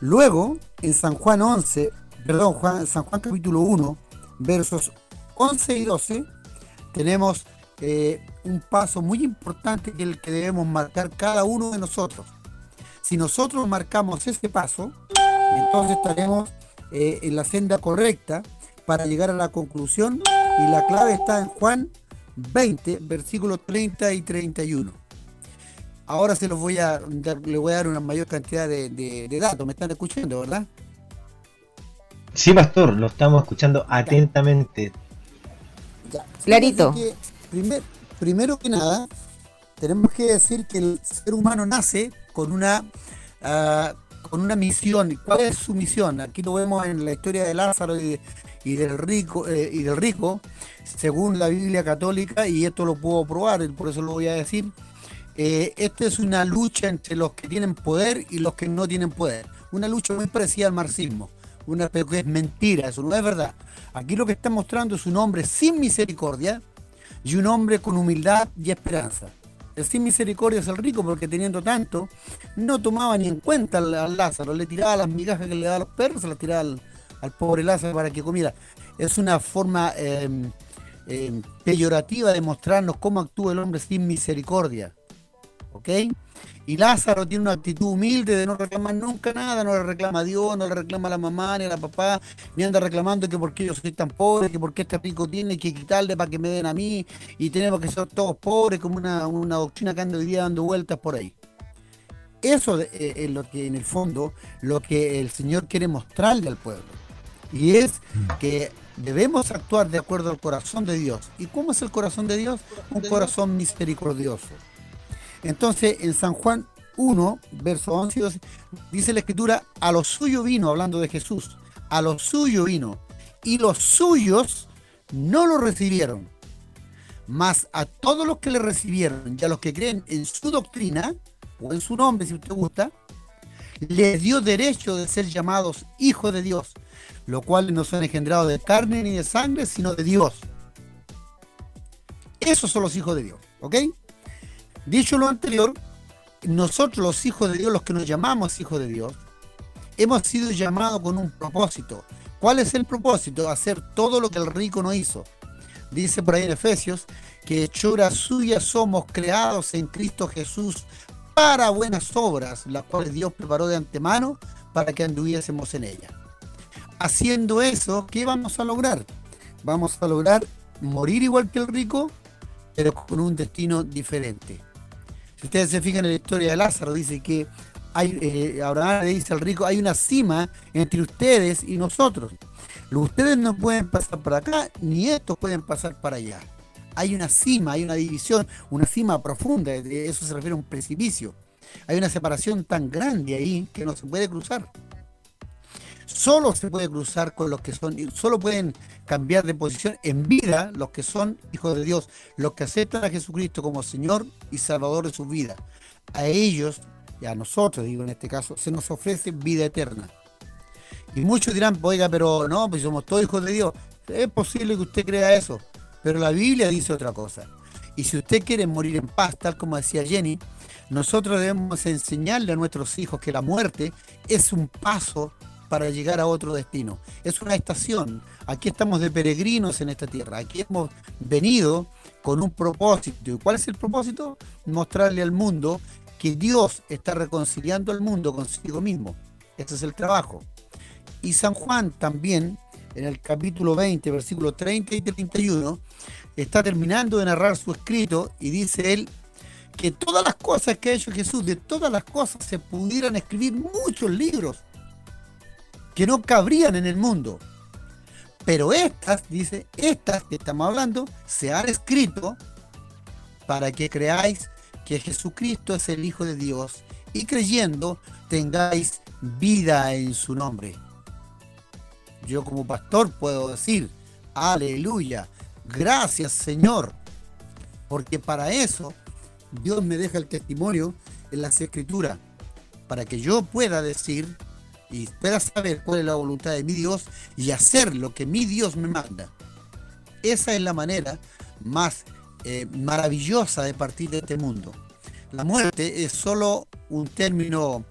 Luego, en San Juan 11, perdón, Juan- San Juan capítulo 1, versos 11 y 12, tenemos eh, un paso muy importante que el que debemos marcar cada uno de nosotros. Si nosotros marcamos ese paso, entonces estaremos eh, en la senda correcta para llegar a la conclusión y la clave está en Juan 20, versículos 30 y 31. Ahora se los voy a dar- le voy a dar una mayor cantidad de, de- de datos. ¿Me están escuchando, verdad? Sí, Pastor, lo estamos escuchando atentamente. Ya. Clarito. Fíjense que primer- primero que nada, tenemos que decir que el ser humano nace con una ah, con una misión. ¿Cuál es su misión? Aquí lo vemos en la historia de Lázaro y, de- y del rico eh, y del rico, según la Biblia católica, y esto lo puedo probar, por eso lo voy a decir. Eh, esta es una lucha entre los que tienen poder y los que no tienen poder. Una lucha muy parecida al marxismo. Una pero que es mentira, eso no es verdad. Aquí lo que está mostrando es un hombre sin misericordia y un hombre con humildad y esperanza. El sin misericordia es el rico porque teniendo tanto, no tomaba ni en cuenta al, al Lázaro, le tiraba las migajas que le daba a los perros, se las tiraba al, pobre Lázaro para que comiera. Es una forma eh, eh, peyorativa de mostrarnos cómo actúa el hombre sin misericordia. ¿Ok? Y Lázaro tiene una actitud humilde de no reclamar nunca nada, no le reclama a Dios, no le reclama a la mamá ni a la papá, ni anda reclamando que por qué yo soy tan pobre, que por qué este rico tiene que quitarle para que me den a mí, y tenemos que ser todos pobres, como una, una doctrina que anda hoy día dando vueltas por ahí. Eso eh, es lo que en el fondo, lo que el Señor quiere mostrarle al pueblo. Y es que debemos actuar de acuerdo al corazón de Dios. ¿Y cómo es el corazón de Dios? Un corazón misericordioso. Entonces, en San Juan 1, verso 11 y 12, dice la escritura, a lo suyo vino, hablando de Jesús, a lo suyo vino, y los suyos no lo recibieron. Mas a todos los que le recibieron y a los que creen en su doctrina, o en su nombre si usted gusta, les dio derecho de ser llamados hijos de Dios, lo cual no son engendrados de carne ni de sangre, sino de Dios. Esos son los hijos de Dios, ¿ok? Dicho lo anterior, nosotros los hijos de Dios, los que nos llamamos hijos de Dios, hemos sido llamados con un propósito. ¿Cuál ¿Cuál es el propósito? Hacer todo lo que el rico no hizo. Dice por ahí en Efesios que hechura suya somos creados en Cristo Jesús para buenas obras, las cuales Dios preparó de antemano para que anduviésemos en ellas. Haciendo eso, ¿qué vamos a lograr? Vamos a lograr morir igual que el rico, pero con un destino diferente. Si ustedes se fijan en la historia de Lázaro, dice que hay, eh, Abraham le dice al rico, hay una cima entre ustedes y nosotros. Ustedes no pueden pasar para acá, ni estos pueden pasar para allá. Hay una cima, hay una división, una cima profunda, eso se refiere a un precipicio. Hay una separación tan grande ahí que no se puede cruzar. Solo se puede cruzar con los que son, solo pueden cambiar de posición en vida los que son hijos de Dios, los que aceptan a Jesucristo como Señor y Salvador de su vida. A ellos, y a nosotros, digo en este caso, se nos ofrece vida eterna. Y muchos dirán, oiga, pero no, pues somos todos hijos de Dios. Es posible que usted crea eso, pero la Biblia dice otra cosa. Y si usted quiere morir en paz, tal como decía Jenny, nosotros debemos enseñarle a nuestros hijos que la muerte es un paso para llegar a otro destino. Es una estación. Aquí estamos de peregrinos en esta tierra. Aquí hemos venido con un propósito. ¿Y cuál es el propósito? Mostrarle al mundo que Dios está reconciliando al mundo consigo mismo. Ese es el trabajo. Y San Juan también, en el capítulo 20, versículos 30 y 31, está terminando de narrar su escrito y dice él que todas las cosas que ha hecho Jesús, de todas las cosas se pudieran escribir muchos libros que no cabrían en el mundo. Pero estas, dice, estas que estamos hablando, se han escrito para que creáis que Jesucristo es el Hijo de Dios y creyendo tengáis vida en su nombre. Yo como pastor puedo decir, aleluya, gracias Señor, porque para eso Dios me deja el testimonio en las escrituras, para que yo pueda decir y pueda saber cuál es la voluntad de mi Dios y hacer lo que mi Dios me manda. Esa es la manera más eh, maravillosa de partir de este mundo. La muerte es solo un término,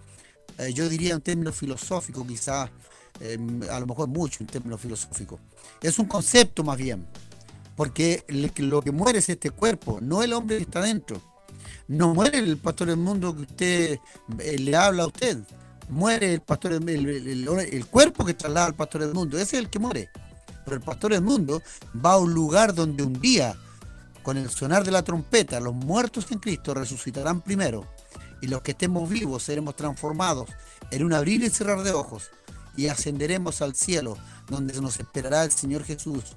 eh, yo diría un término filosófico, quizás, eh, a lo mejor mucho un término filosófico. Es un concepto más bien, porque lo que muere es este cuerpo, no el hombre que está dentro. No muere el pastor del mundo que usted le habla a usted muere el pastor el, cuerpo que traslada al pastor del mundo, ese es el que muere. Pero el pastor del mundo va a un lugar donde un día, con el sonar de la trompeta, los muertos en Cristo resucitarán primero, y los que estemos vivos seremos transformados en un abrir y cerrar de ojos, y ascenderemos al cielo, donde nos esperará el Señor Jesús.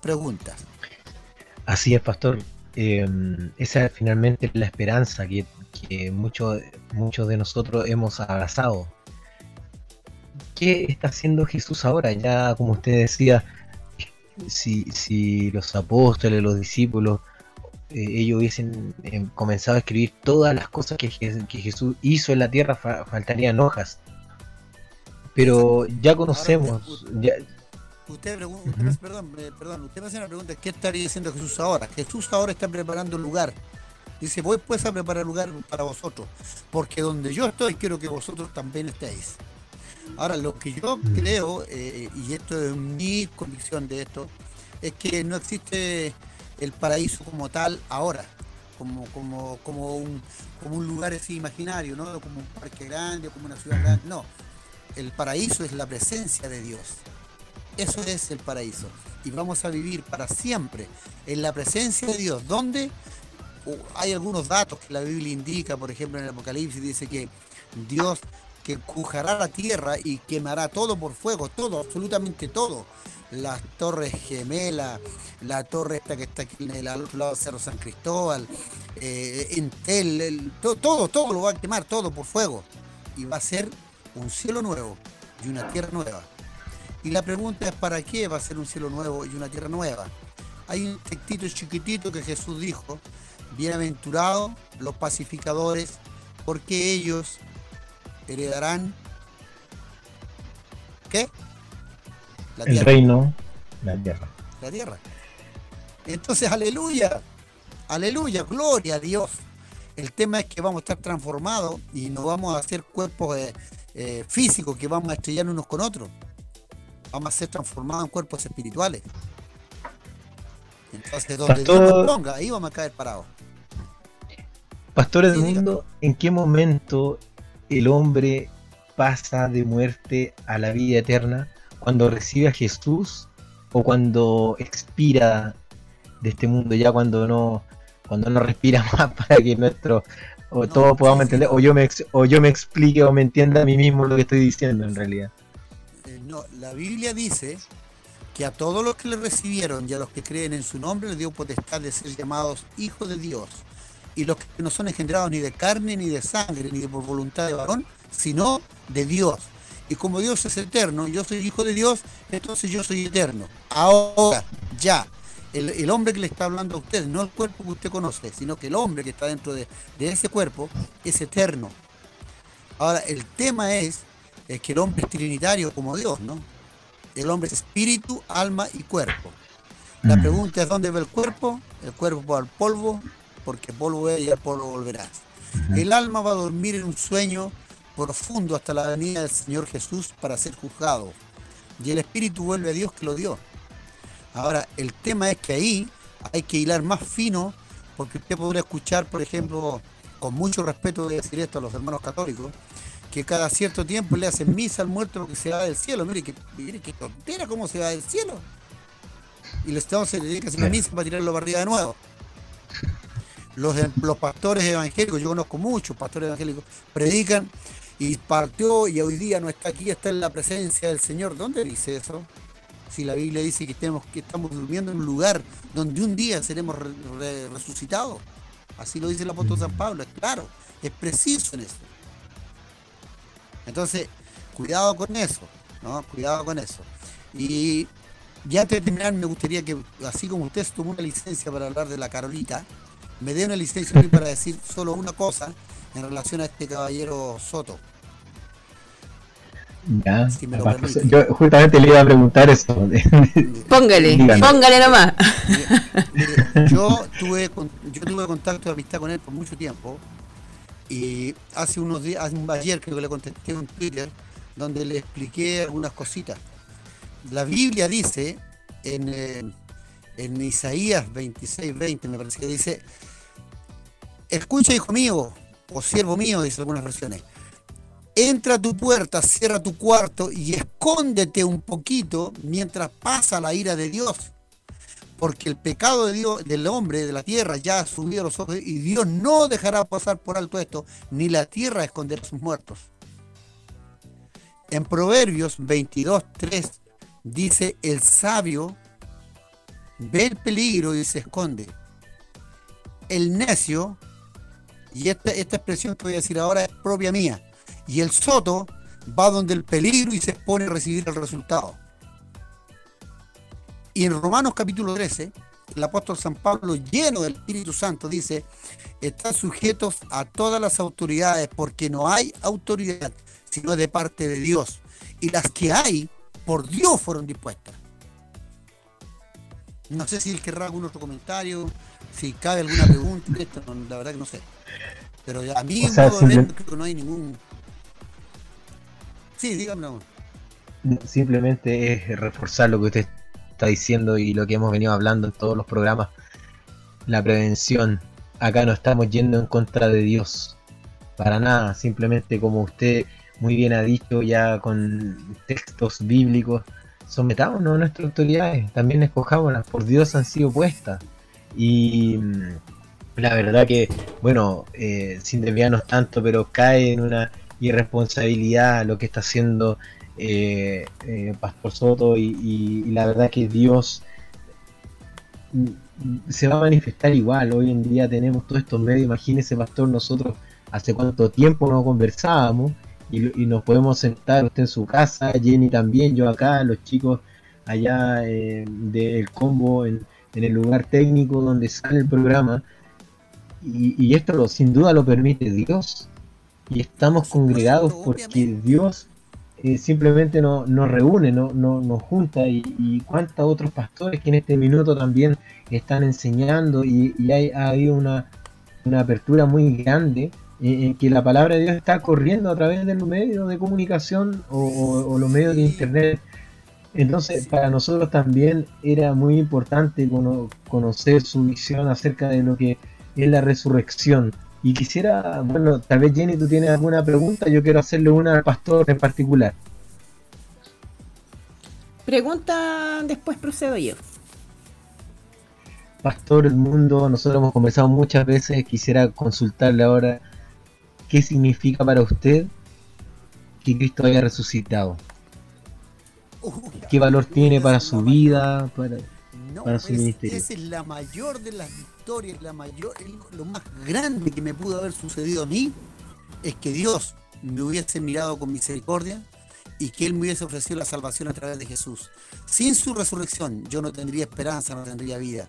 Preguntas. Así es, pastor. Eh, esa es finalmente la esperanza que que muchos muchos de nosotros hemos abrazado. ¿Qué está haciendo Jesús ahora? Ya como usted decía, si, si los apóstoles, los discípulos, eh, ellos hubiesen eh, comenzado a escribir todas las cosas que, que Jesús hizo en la tierra, faltarían hojas. Pero ya conocemos, ya, Usted, pregunta, perdón, eh, perdón, usted me hace una pregunta, ¿qué estaría haciendo Jesús ahora? Jesús ahora está preparando un lugar Dice, voy pues a preparar lugar para vosotros, porque donde yo estoy quiero que vosotros también estéis. Ahora, lo que yo mm. creo, eh, y esto es mi convicción de esto, es que no existe el paraíso como tal ahora, como, como, como, un, como un lugar así imaginario, ¿no? como un parque grande, como una ciudad grande. No, el paraíso es la presencia de Dios. Eso es el paraíso. Y vamos a vivir para siempre en la presencia de Dios. ¿Dónde? Hay algunos datos que la Biblia indica, por ejemplo en el Apocalipsis dice que Dios que cujará la tierra y quemará todo por fuego, todo, absolutamente todo. Las torres gemelas, la torre esta que está aquí en el otro lado del Cerro San Cristóbal, eh, Entel, todo, todo, todo lo va a quemar, todo por fuego. Y va a ser un cielo nuevo y una tierra nueva. Y la pregunta es, ¿para qué va a ser un cielo nuevo y una tierra nueva? Hay un textito chiquitito que Jesús dijo, Bienaventurados los pacificadores, porque ellos heredarán ¿qué? La El reino, la tierra. La tierra. Entonces, aleluya, aleluya, gloria a Dios. El tema es que vamos a estar transformados y nos vamos a hacer cuerpos eh, físico que vamos a estrellar unos con otros. Vamos a ser transformados en cuerpos espirituales. Entonces, donde Dios Pastor- nos ponga, ahí vamos a caer parados. Pastores del mundo, ¿en qué momento el hombre pasa de muerte a la vida eterna? ¿Cuando recibe a Jesús o cuando expira de este mundo? Ya cuando no, cuando no respira más para que nuestro o No, todos podamos sí, entender, o yo me o yo me explique o me entienda a mí mismo lo que estoy diciendo en realidad. Eh, no, la Biblia dice que a todos los que le recibieron y a los que creen en su nombre le dio potestad de ser llamados hijos de Dios. Y los que no son engendrados ni de carne, ni de sangre, ni de por voluntad de varón, sino de Dios. Y como Dios es eterno, yo soy hijo de Dios, entonces yo soy eterno. Ahora, ya. El, el hombre que le está hablando a usted, no el cuerpo que usted conoce, sino que el hombre que está dentro de, de ese cuerpo es eterno. Ahora, el tema es, es que el hombre es trinitario como Dios, ¿no? El hombre es espíritu, alma y cuerpo. La Mm. pregunta es dónde va el cuerpo. El cuerpo va al polvo, porque polvo es y al polvo volverás. El alma va a dormir en un sueño profundo hasta la venida del Señor Jesús para ser juzgado. Y el espíritu vuelve a Dios que lo dio. Ahora, el tema es que ahí hay que hilar más fino, porque usted podrá escuchar, por ejemplo, con mucho respeto de decir esto a los hermanos católicos, que cada cierto tiempo le hacen misa al muerto porque se va del cielo. Mire que, mire qué tontera cómo se va del cielo. Y les entonces le tienen que hacer una misa para tirarlo para arriba de nuevo. Los, los pastores evangélicos, yo conozco muchos pastores evangélicos, predican y partió y hoy día no está aquí, está en la presencia del Señor. ¿Dónde dice eso? Si la Biblia dice que, tenemos, que estamos durmiendo en un lugar donde un día seremos re- re- resucitados. Así lo dice el apóstol San Pablo, es claro, es preciso en eso. Entonces, cuidado con eso, ¿no? Cuidado con eso. Y ya antes de terminar, me gustaría que, así como usted tomó una licencia para hablar de la Carolita, me dé una licencia a mí para decir solo una cosa en relación a este caballero Soto. Ya, Si me lo permite. yo justamente le iba a preguntar eso. Póngale, Dígame. póngale nomás. Yo tuve con- yo tuve contacto de amistad con él por mucho tiempo y hace unos días, hace un- ayer creo que le contesté un Twitter donde le expliqué algunas cositas. La Biblia dice en, eh, en Isaías 26, 20 me parece que dice, escucha hijo mío, o siervo mío, dice algunas versiones, entra a tu puerta, cierra tu cuarto y escóndete un poquito mientras pasa la ira de Dios porque el pecado de Dios, del hombre, de la tierra, ya ha subido a los ojos y Dios no dejará pasar por alto esto, ni la tierra esconderá a sus muertos. En Proverbios 22, 3 dice, el sabio ve el peligro y se esconde. El necio, y esta, esta expresión que voy a decir ahora es propia mía, y el soto va donde el peligro y se expone a recibir el resultado. Y en Romanos capítulo 13, el apóstol San Pablo, lleno del Espíritu Santo, dice, están sujetos a todas las autoridades porque no hay autoridad sino de parte de Dios. Y las que hay, por Dios fueron dispuestas. No sé si él querrá algún otro comentario, si cabe alguna pregunta, esto, no, la verdad que no sé. Pero a mí O sea, creo que no hay ningún... Sí, dígame. no. Simplemente es reforzar lo que usted está diciendo y lo que hemos venido hablando en todos los programas. La prevención. Acá no estamos yendo en contra de Dios. Para nada. Simplemente como usted muy bien ha dicho ya con textos bíblicos. Sometámonos a nuestras autoridades. También escojámoslas. Por Dios han sido puestas. Y mm, la verdad que, bueno, eh, sin desviarnos tanto, pero cae en una irresponsabilidad lo que está haciendo eh, eh, Pastor Soto y, y- la verdad que Dios mm, se va a manifestar igual. Hoy en día tenemos todos estos medios. Imagínese, Pastor, nosotros hace cuánto tiempo no conversábamos y, y nos podemos sentar, usted en su casa, Jenny también, yo acá, los chicos allá eh, del combo en, en el lugar técnico donde sale el programa. Y, y esto lo, sin duda lo permite Dios. Y estamos congregados porque Dios eh, simplemente no- nos reúne, no, no- nos junta y, y cuántos otros pastores que en este minuto también están enseñando y, y hay, ha habido una, una apertura muy grande en, en que la palabra de Dios está corriendo a través de los medios de comunicación o, o- o los medios de internet. Entonces, para nosotros también era muy importante cono- conocer su visión acerca de lo que es la resurrección. Y quisiera, bueno, tal vez Jenny, tú tienes alguna pregunta, yo quiero hacerle una al pastor en particular. Pregunta, después procedo yo. Pastor del mundo, nosotros hemos conversado muchas veces, quisiera consultarle ahora qué significa para usted que Cristo haya resucitado. ¿Qué valor tiene para su vida, para, para su ministerio? esa es la mayor de las victorias, la mayor, lo más grande que me pudo haber sucedido a mí es que Dios me hubiese mirado con misericordia y que Él me hubiese ofrecido la salvación a través de Jesús. Sin su resurrección yo no tendría esperanza, no tendría vida.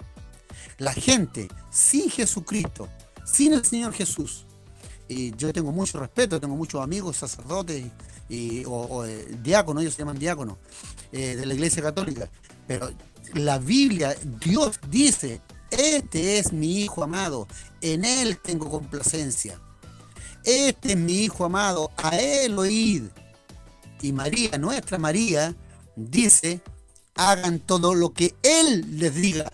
La gente sin Jesucristo, sin el Señor Jesús, y yo tengo mucho respeto, tengo muchos amigos sacerdotes y, o, o, eh, diáconos, ellos se llaman diáconos, eh, de la Iglesia Católica, pero la Biblia, Dios dice, este es mi Hijo amado, en Él tengo complacencia. Este es mi Hijo amado, a Él oíd. Y María, nuestra María, dice, hagan todo lo que Él les diga.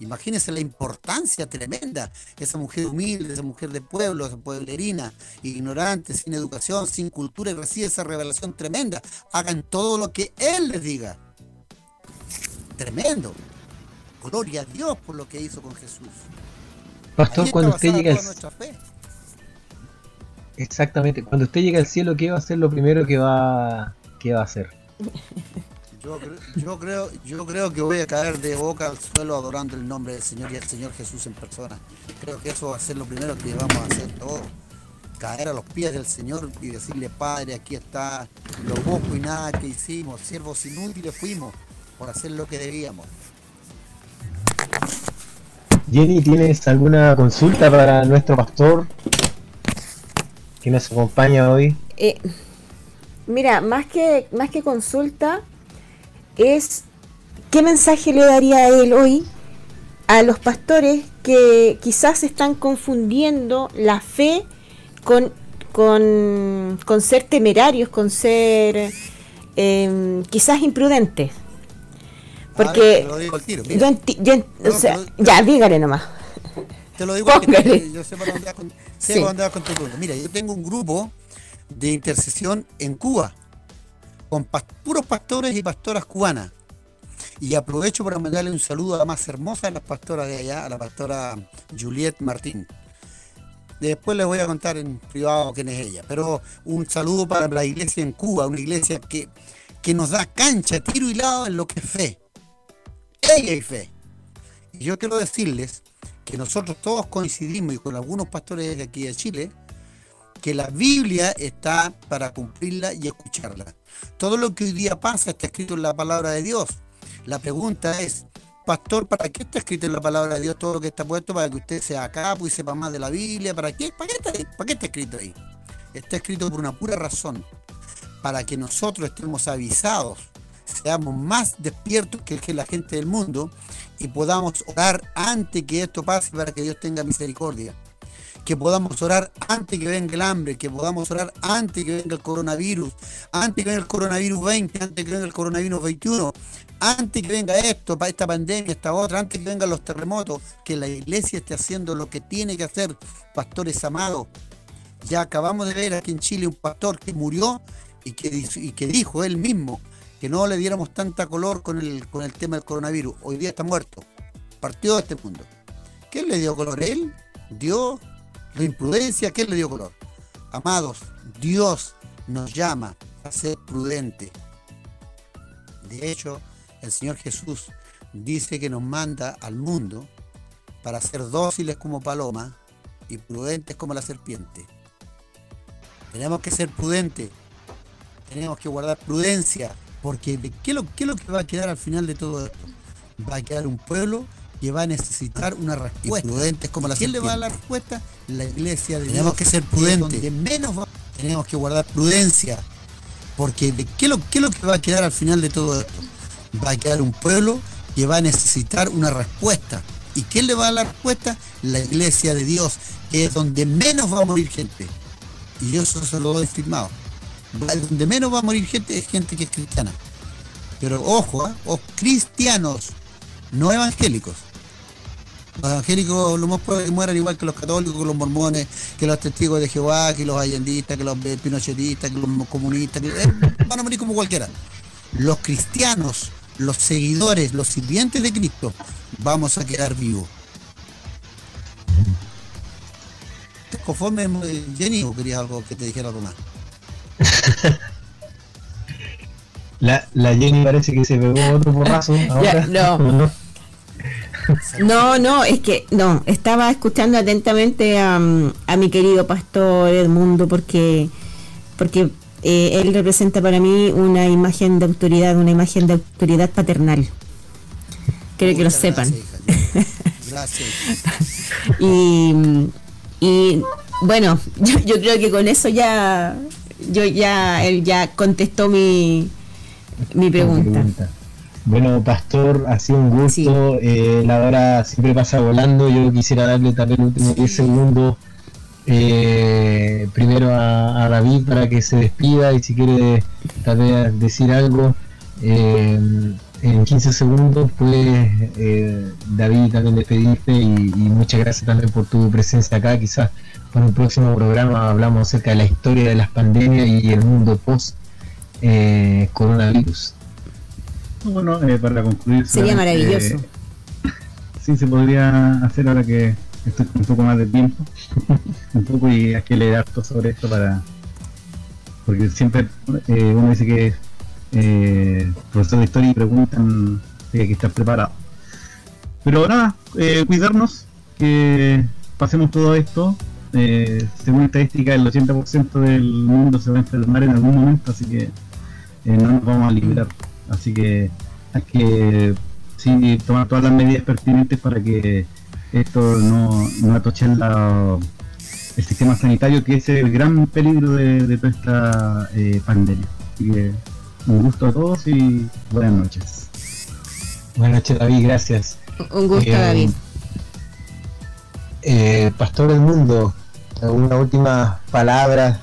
Imagínense la importancia tremenda. Esa mujer humilde, esa mujer de pueblo, esa pueblerina, ignorante, sin educación, sin cultura, y recibe esa revelación tremenda. Hagan todo lo que Él les diga. Tremendo. Gloria a Dios por lo que hizo con Jesús. Pastor, cuando usted llega al, fe. exactamente, cuando usted llega al cielo, ¿qué va a ser lo primero que va, que va a hacer? Yo, cre- yo creo, yo creo que voy a caer de boca al suelo adorando el nombre del Señor y al Señor Jesús en persona. Creo que eso va a ser lo primero que vamos a hacer todos. Caer a los pies del Señor y decirle, Padre, aquí está lo poco y nada que hicimos, siervos inútiles fuimos por hacer lo que debíamos. Jenny, ¿tienes alguna consulta para nuestro pastor que nos acompaña hoy? Eh, mira, más que, más que consulta, es qué mensaje le daría a él hoy a los pastores que quizás están confundiendo la fe con, con, con ser temerarios, con ser eh, quizás imprudentes. Ver, Porque digo tiro, yo enti- yo o sea, ya, dígale nomás. Te lo digo porque yo sé para dónde vas con, Sí. con tu. Mira, yo tengo un grupo de intercesión en Cuba con puros pastores y pastoras cubanas. Y aprovecho para mandarle un saludo a la más hermosa de las pastoras de allá, a la pastora Juliette Martín. Después les voy a contar en privado quién es ella. Pero un saludo para la iglesia en Cuba, una iglesia que, que nos da cancha, tiro y lado en lo que es fe. Ella hay fe. Y yo quiero decirles que nosotros todos coincidimos y con algunos pastores de aquí de Chile, que la Biblia está para cumplirla y escucharla. Todo lo que hoy día pasa está escrito en la palabra de Dios. La pregunta es, pastor, ¿para qué está escrito en la palabra de Dios todo lo que está puesto para que usted sea capo y sepa más de la Biblia? ¿Para qué? ¿Para qué está? ¿Para qué está escrito ahí? Está escrito por una pura razón, para que nosotros estemos avisados, seamos más despiertos que la gente del mundo y podamos orar antes que esto pase para que Dios tenga misericordia. Que podamos orar antes que venga el hambre, que podamos orar antes que venga el coronavirus, antes que venga el coronavirus 20, antes que venga el coronavirus 21, antes que venga esto, esta pandemia, esta otra, antes que vengan los terremotos, que la iglesia esté haciendo lo que tiene que hacer, pastores amados. Ya acabamos de ver aquí en Chile un pastor que murió y que, y que dijo él mismo que no le diéramos tanta color con el, con el tema del coronavirus. Hoy día está muerto. Partió de este mundo. ¿Quién le dio color? ¿Él? ¿Dios? ¿La imprudencia? ¿Quién le dio color? Amados, Dios nos llama a ser prudentes. De hecho, el Señor Jesús dice que nos manda al mundo para ser dóciles como paloma y prudentes como la serpiente. Tenemos que ser prudentes, tenemos que guardar prudencia, porque ¿de ¿qué, lo, qué es lo que va a quedar al final de todo esto? Va a quedar un pueblo que va a necesitar una respuesta. prudentes como la ¿Quién le va a dar la respuesta? La iglesia de Tenemos que ser prudentes. menos va- tenemos que guardar prudencia, porque ¿de ¿qué, es lo, ¿qué es lo que va a quedar al final de todo esto? Va a quedar un pueblo que va a necesitar una respuesta. ¿Y quién le va a dar la respuesta? La iglesia de Dios, que es donde menos va a morir gente. Y yo eso se lo doy firmado. Donde menos va a morir gente es gente que es cristiana. Pero ojo, ¿ah? o cristianos, no evangélicos. Los evangélicos lo más probable que mueran igual que los católicos, que los mormones, que los testigos de Jehová, que los allendistas, que los eh, pinochetistas, que los comunistas, que, eh, van a morir como cualquiera. Los cristianos, los seguidores, los sirvientes de Cristo, vamos a quedar vivos. ¿Estás conforme, eh, Jenny, o querías algo que te dijera algo más? La, la Jenny parece que se pegó otro porrazo. ahora. no. No, no, es que no, estaba escuchando atentamente a, mm, a mi querido pastor Edmundo porque porque eh, él representa para mí una imagen de autoridad, una imagen de autoridad paternal. Quiero que lo sepan. Gracias. hija. Gracias. y, y bueno, yo, yo creo que con eso ya yo ya él ya contestó mi mi pregunta. Bueno, Pastor, ha sido un gusto. eh, la hora siempre pasa volando. Yo quisiera darle también últimos 10 segundos. eh, primero a, a David para que se despida y si quiere tal vez decir algo eh, en 15 segundos puedes eh, David también despedirte y, y muchas gracias también por tu presencia acá quizás para un próximo programa hablamos acerca de la historia de las pandemias y el mundo post eh, coronavirus Bueno, eh, para concluir. Sería maravilloso. eh, sí, se podría hacer ahora que estoy con un poco más de tiempo. un poco y hay que leer harto sobre esto para. Porque siempre eh, uno dice que eh, profesor de historia y preguntan si hay que estar preparado. Pero nada, eh, cuidarnos, que pasemos todo esto. Según estadística, el 80% del mundo se va a enfermar en algún momento, así que no nos vamos a liberar. Así que hay que sí, tomar todas las medidas pertinentes para que esto no, no atoche la- el sistema sanitario, que es el gran peligro de, de toda esta eh, pandemia. Así que un gusto a todos y buenas noches. buenas noches David gracias Un gusto, Eh, David. eh, Pastor del Mundo, una última palabra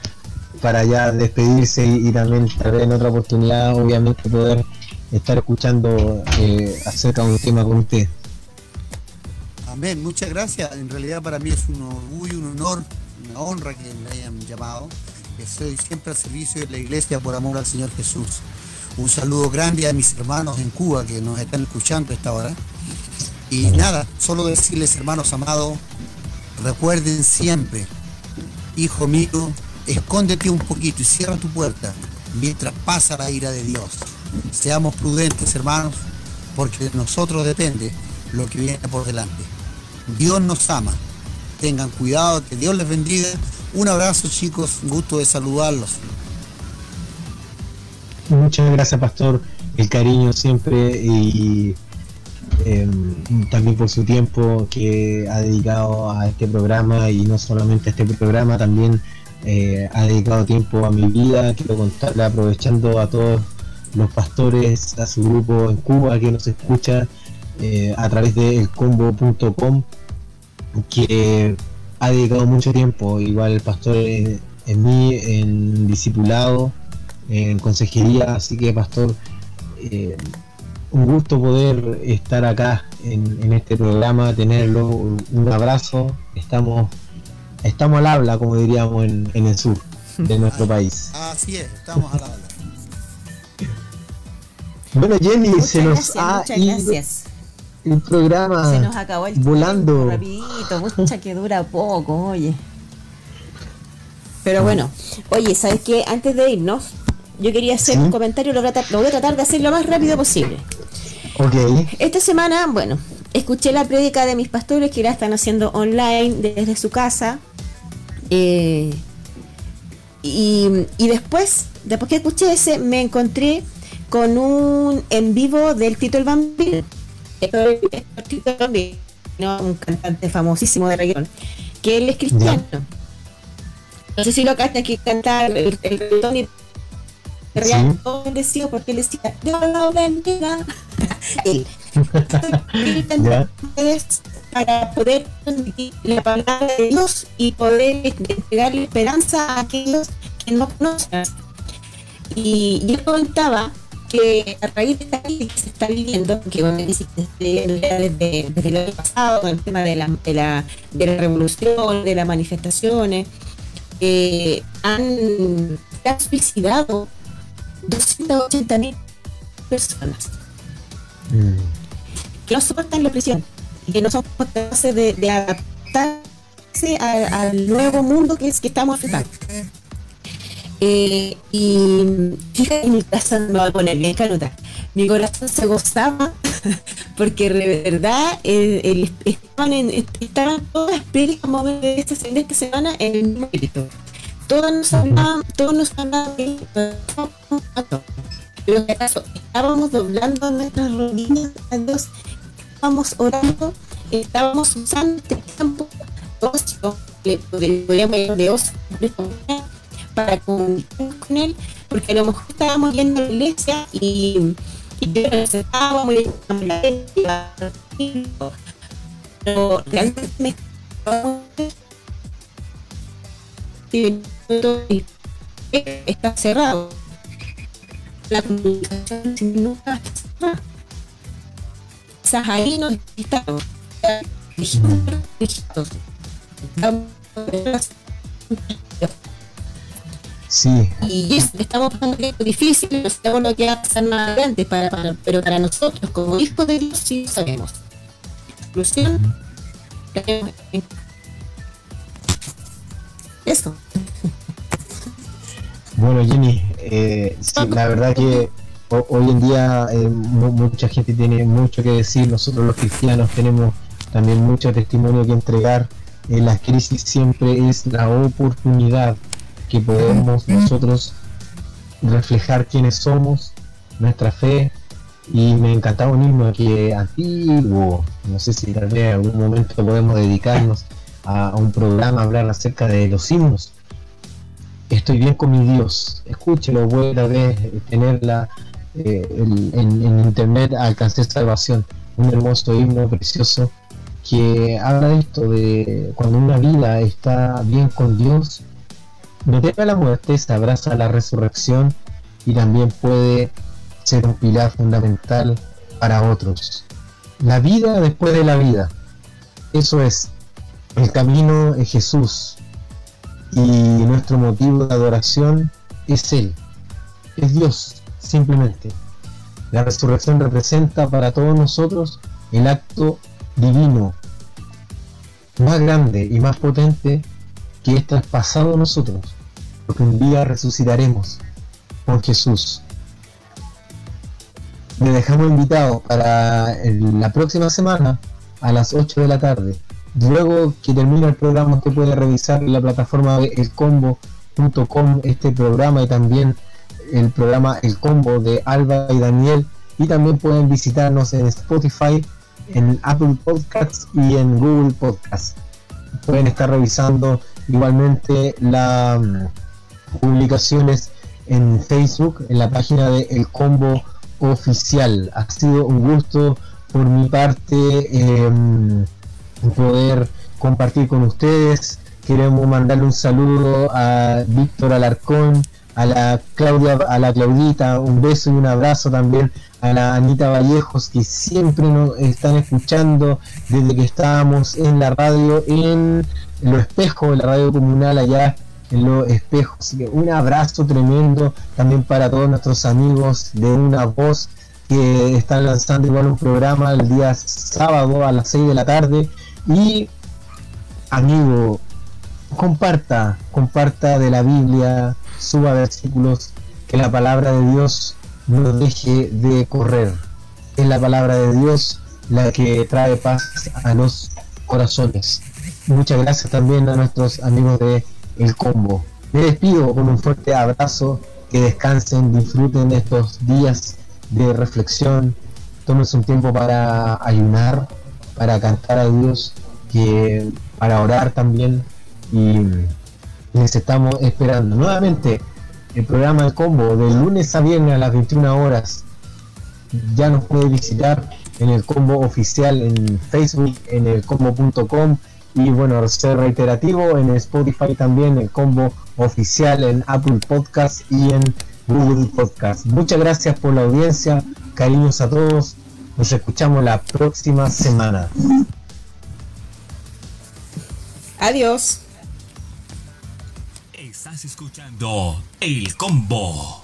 para ya despedirse y, y también tal vez en otra oportunidad, obviamente, poder estar escuchando eh, acerca de un tema con usted. Amén, muchas gracias. En realidad para mí es un orgullo, un honor, una honra que me hayan llamado. Estoy siempre al servicio de la iglesia por amor al Señor Jesús. Un saludo grande a mis hermanos en Cuba que nos están escuchando a esta hora. Y nada, solo decirles hermanos amados, recuerden siempre, hijo mío, escóndete un poquito y cierra tu puerta mientras pasa la ira de Dios. Seamos prudentes hermanos, porque de nosotros depende lo que viene por delante. Dios nos ama. Tengan cuidado, que Dios les bendiga. Un abrazo chicos, un gusto de saludarlos. Muchas gracias, Pastor. El cariño siempre y eh, también por su tiempo que ha dedicado a este programa y no solamente a este programa, también eh, ha dedicado tiempo a mi vida. Quiero contarle, aprovechando a todos los pastores, a su grupo en Cuba que nos escucha eh, a través de elcombo.com, que ha dedicado mucho tiempo, igual el pastor eh, en mí, en discipulado, en consejería, así que pastor, eh, un gusto poder estar acá en, en este programa, tenerlo, un abrazo, estamos, estamos al habla, como diríamos en, en el sur de nuestro país. Así es, estamos a la hora. Bueno Jenny, Muchas se nos gracias, ha muchas ido gracias. el programa Se nos acabó el volando. rapidito, mucha que dura poco, oye. Pero bueno, oye, ¿sabes qué? Antes de irnos, yo quería hacer Sí. un comentario, lo voy, a tra- lo voy a tratar de hacer lo más rápido posible. Ok, Esta semana, bueno, escuché la prédica de mis pastores que la están haciendo online desde su casa. Eh, y, y después, después que escuché ese, me encontré con un en vivo del Tito el Bambino. Tito el Bambino, un cantante famosísimo de reggaetón, que él es cristiano. No sé si lo cachan que cantar el, el reggaetón y real todo bendecido porque él decía Dios lo bendiga Él. Para poder la palabra de Dios y poder entregarle esperanza a aquellos que no conocen. Y yo comentaba que a raíz de esta crisis que se está viviendo, que bueno, crisis desde, desde, desde el año pasado, con el tema de la, de la, de la revolución, de las manifestaciones, eh, han, han suicidado 280 mil personas que no soportan la presión y que no son capaces de, de adaptarse al nuevo mundo que es que estamos enfrentando. Eh, y fíjate, mi corazón me va a poner bien canuta. Mi corazón se gozaba porque de verdad el- estaban, en, estaban todas esperando de esta, de esta semana en el mismo grito. Todos nos hablaban, todos nos hablaban pero estábamos doblando nuestras rodillas a Dios, estábamos orando, estábamos usando este tiempo de ocio, podríamos de ocio, para comunicarnos con Él, porque a lo mejor estábamos yendo a la iglesia y, y yo estábamos y estábamos en la iglesia, pero realmente está cerrado. La comunicación nunca está cerrada. Quizás ahí Sí, y eso, estamos pasando tiempo difícil, no sabemos lo que va a pasar más adelante, para, para- pero para nosotros, como hijos de Dios, sí sabemos. En- Eso. Bueno, Jenny, eh, sí, la verdad que ho- hoy en día eh, mu- mucha gente tiene mucho que decir, nosotros los cristianos tenemos también mucho testimonio que entregar. Eh, la crisis siempre es la oportunidad que podemos nosotros reflejar quiénes somos, nuestra fe, y me encantaba un himno que antiguo, no sé si tal vez en algún momento podemos dedicarnos a, un programa, hablar acerca de los himnos. Estoy bien con mi Dios, escúchelo, voy a vez tenerla eh, en- en internet, alcancé salvación, un hermoso himno precioso que habla de esto, de cuando una vida está bien con Dios, no teme a la muerte, se abraza a la resurrección y también puede ser un pilar fundamental para otros. La vida después de la vida, eso es, el camino es Jesús. Y nuestro motivo de adoración es Él, es Dios, simplemente. La resurrección representa para todos nosotros el acto divino más grande y más potente que es traspasado a nosotros, porque un día resucitaremos con Jesús. Le dejamos invitado para la próxima semana a las 8 de la tarde. Luego que termine el programa, usted puede revisar la plataforma de elcombo.com este programa y también el programa El Combo de Alba y Daniel. Y también pueden visitarnos en Spotify, en Apple Podcasts y en Google Podcasts. Pueden estar revisando igualmente las publicaciones en Facebook, en la página de El Combo Oficial. Ha sido un gusto por mi parte em, poder compartir con ustedes. Queremos mandarle un saludo a Víctor Alarcón, a la Claudia, a la Claudita, un beso y un abrazo también a la Anita Vallejos que siempre nos están escuchando desde que estábamos en la radio en los espejos, en la radio comunal allá en los espejos. Así que un abrazo tremendo también para todos nuestros amigos de una voz que están lanzando igual un programa el día sábado a las 6 de la tarde. Y amigo comparta comparta de la Biblia suba versículos que la palabra de Dios no deje de correr. Es la palabra de Dios la que trae paz a los corazones muchas gracias también a nuestros amigos de El Combo. Me despido con un fuerte abrazo que descansen disfruten estos días de reflexión. Tómense un tiempo para ayunar para cantar a Dios que para orar también. Y les estamos esperando. Nuevamente el programa El Combo de lunes a viernes a las 21 horas. Ya nos puede visitar en el combo oficial en Facebook, en el combo.com y bueno, ser reiterativo en Spotify también, el combo oficial en Apple Podcast y en Google Podcast. Muchas gracias por la audiencia, cariños a todos, nos escuchamos la próxima semana. Adiós. Estás escuchando El Combo.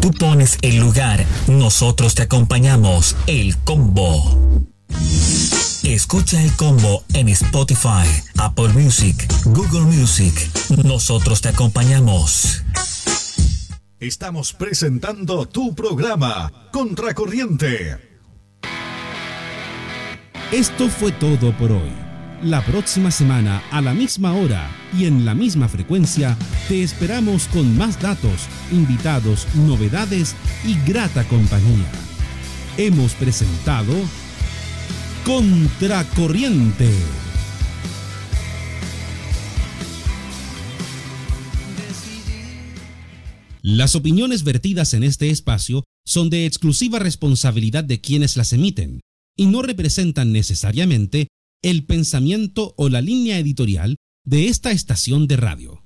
Tú pones el lugar, nosotros te acompañamos. El Combo. Escucha el combo en Spotify, Apple Music, Google Music. Nosotros te acompañamos. Estamos presentando tu programa, Contracorriente. Esto fue todo por hoy. La próxima semana, a la misma hora y en la misma frecuencia, te esperamos con más datos, invitados, novedades y grata compañía. Hemos presentado Contracorriente. Las opiniones vertidas en este espacio son de exclusiva responsabilidad de quienes las emiten y no representan necesariamente el pensamiento o la línea editorial de esta estación de radio.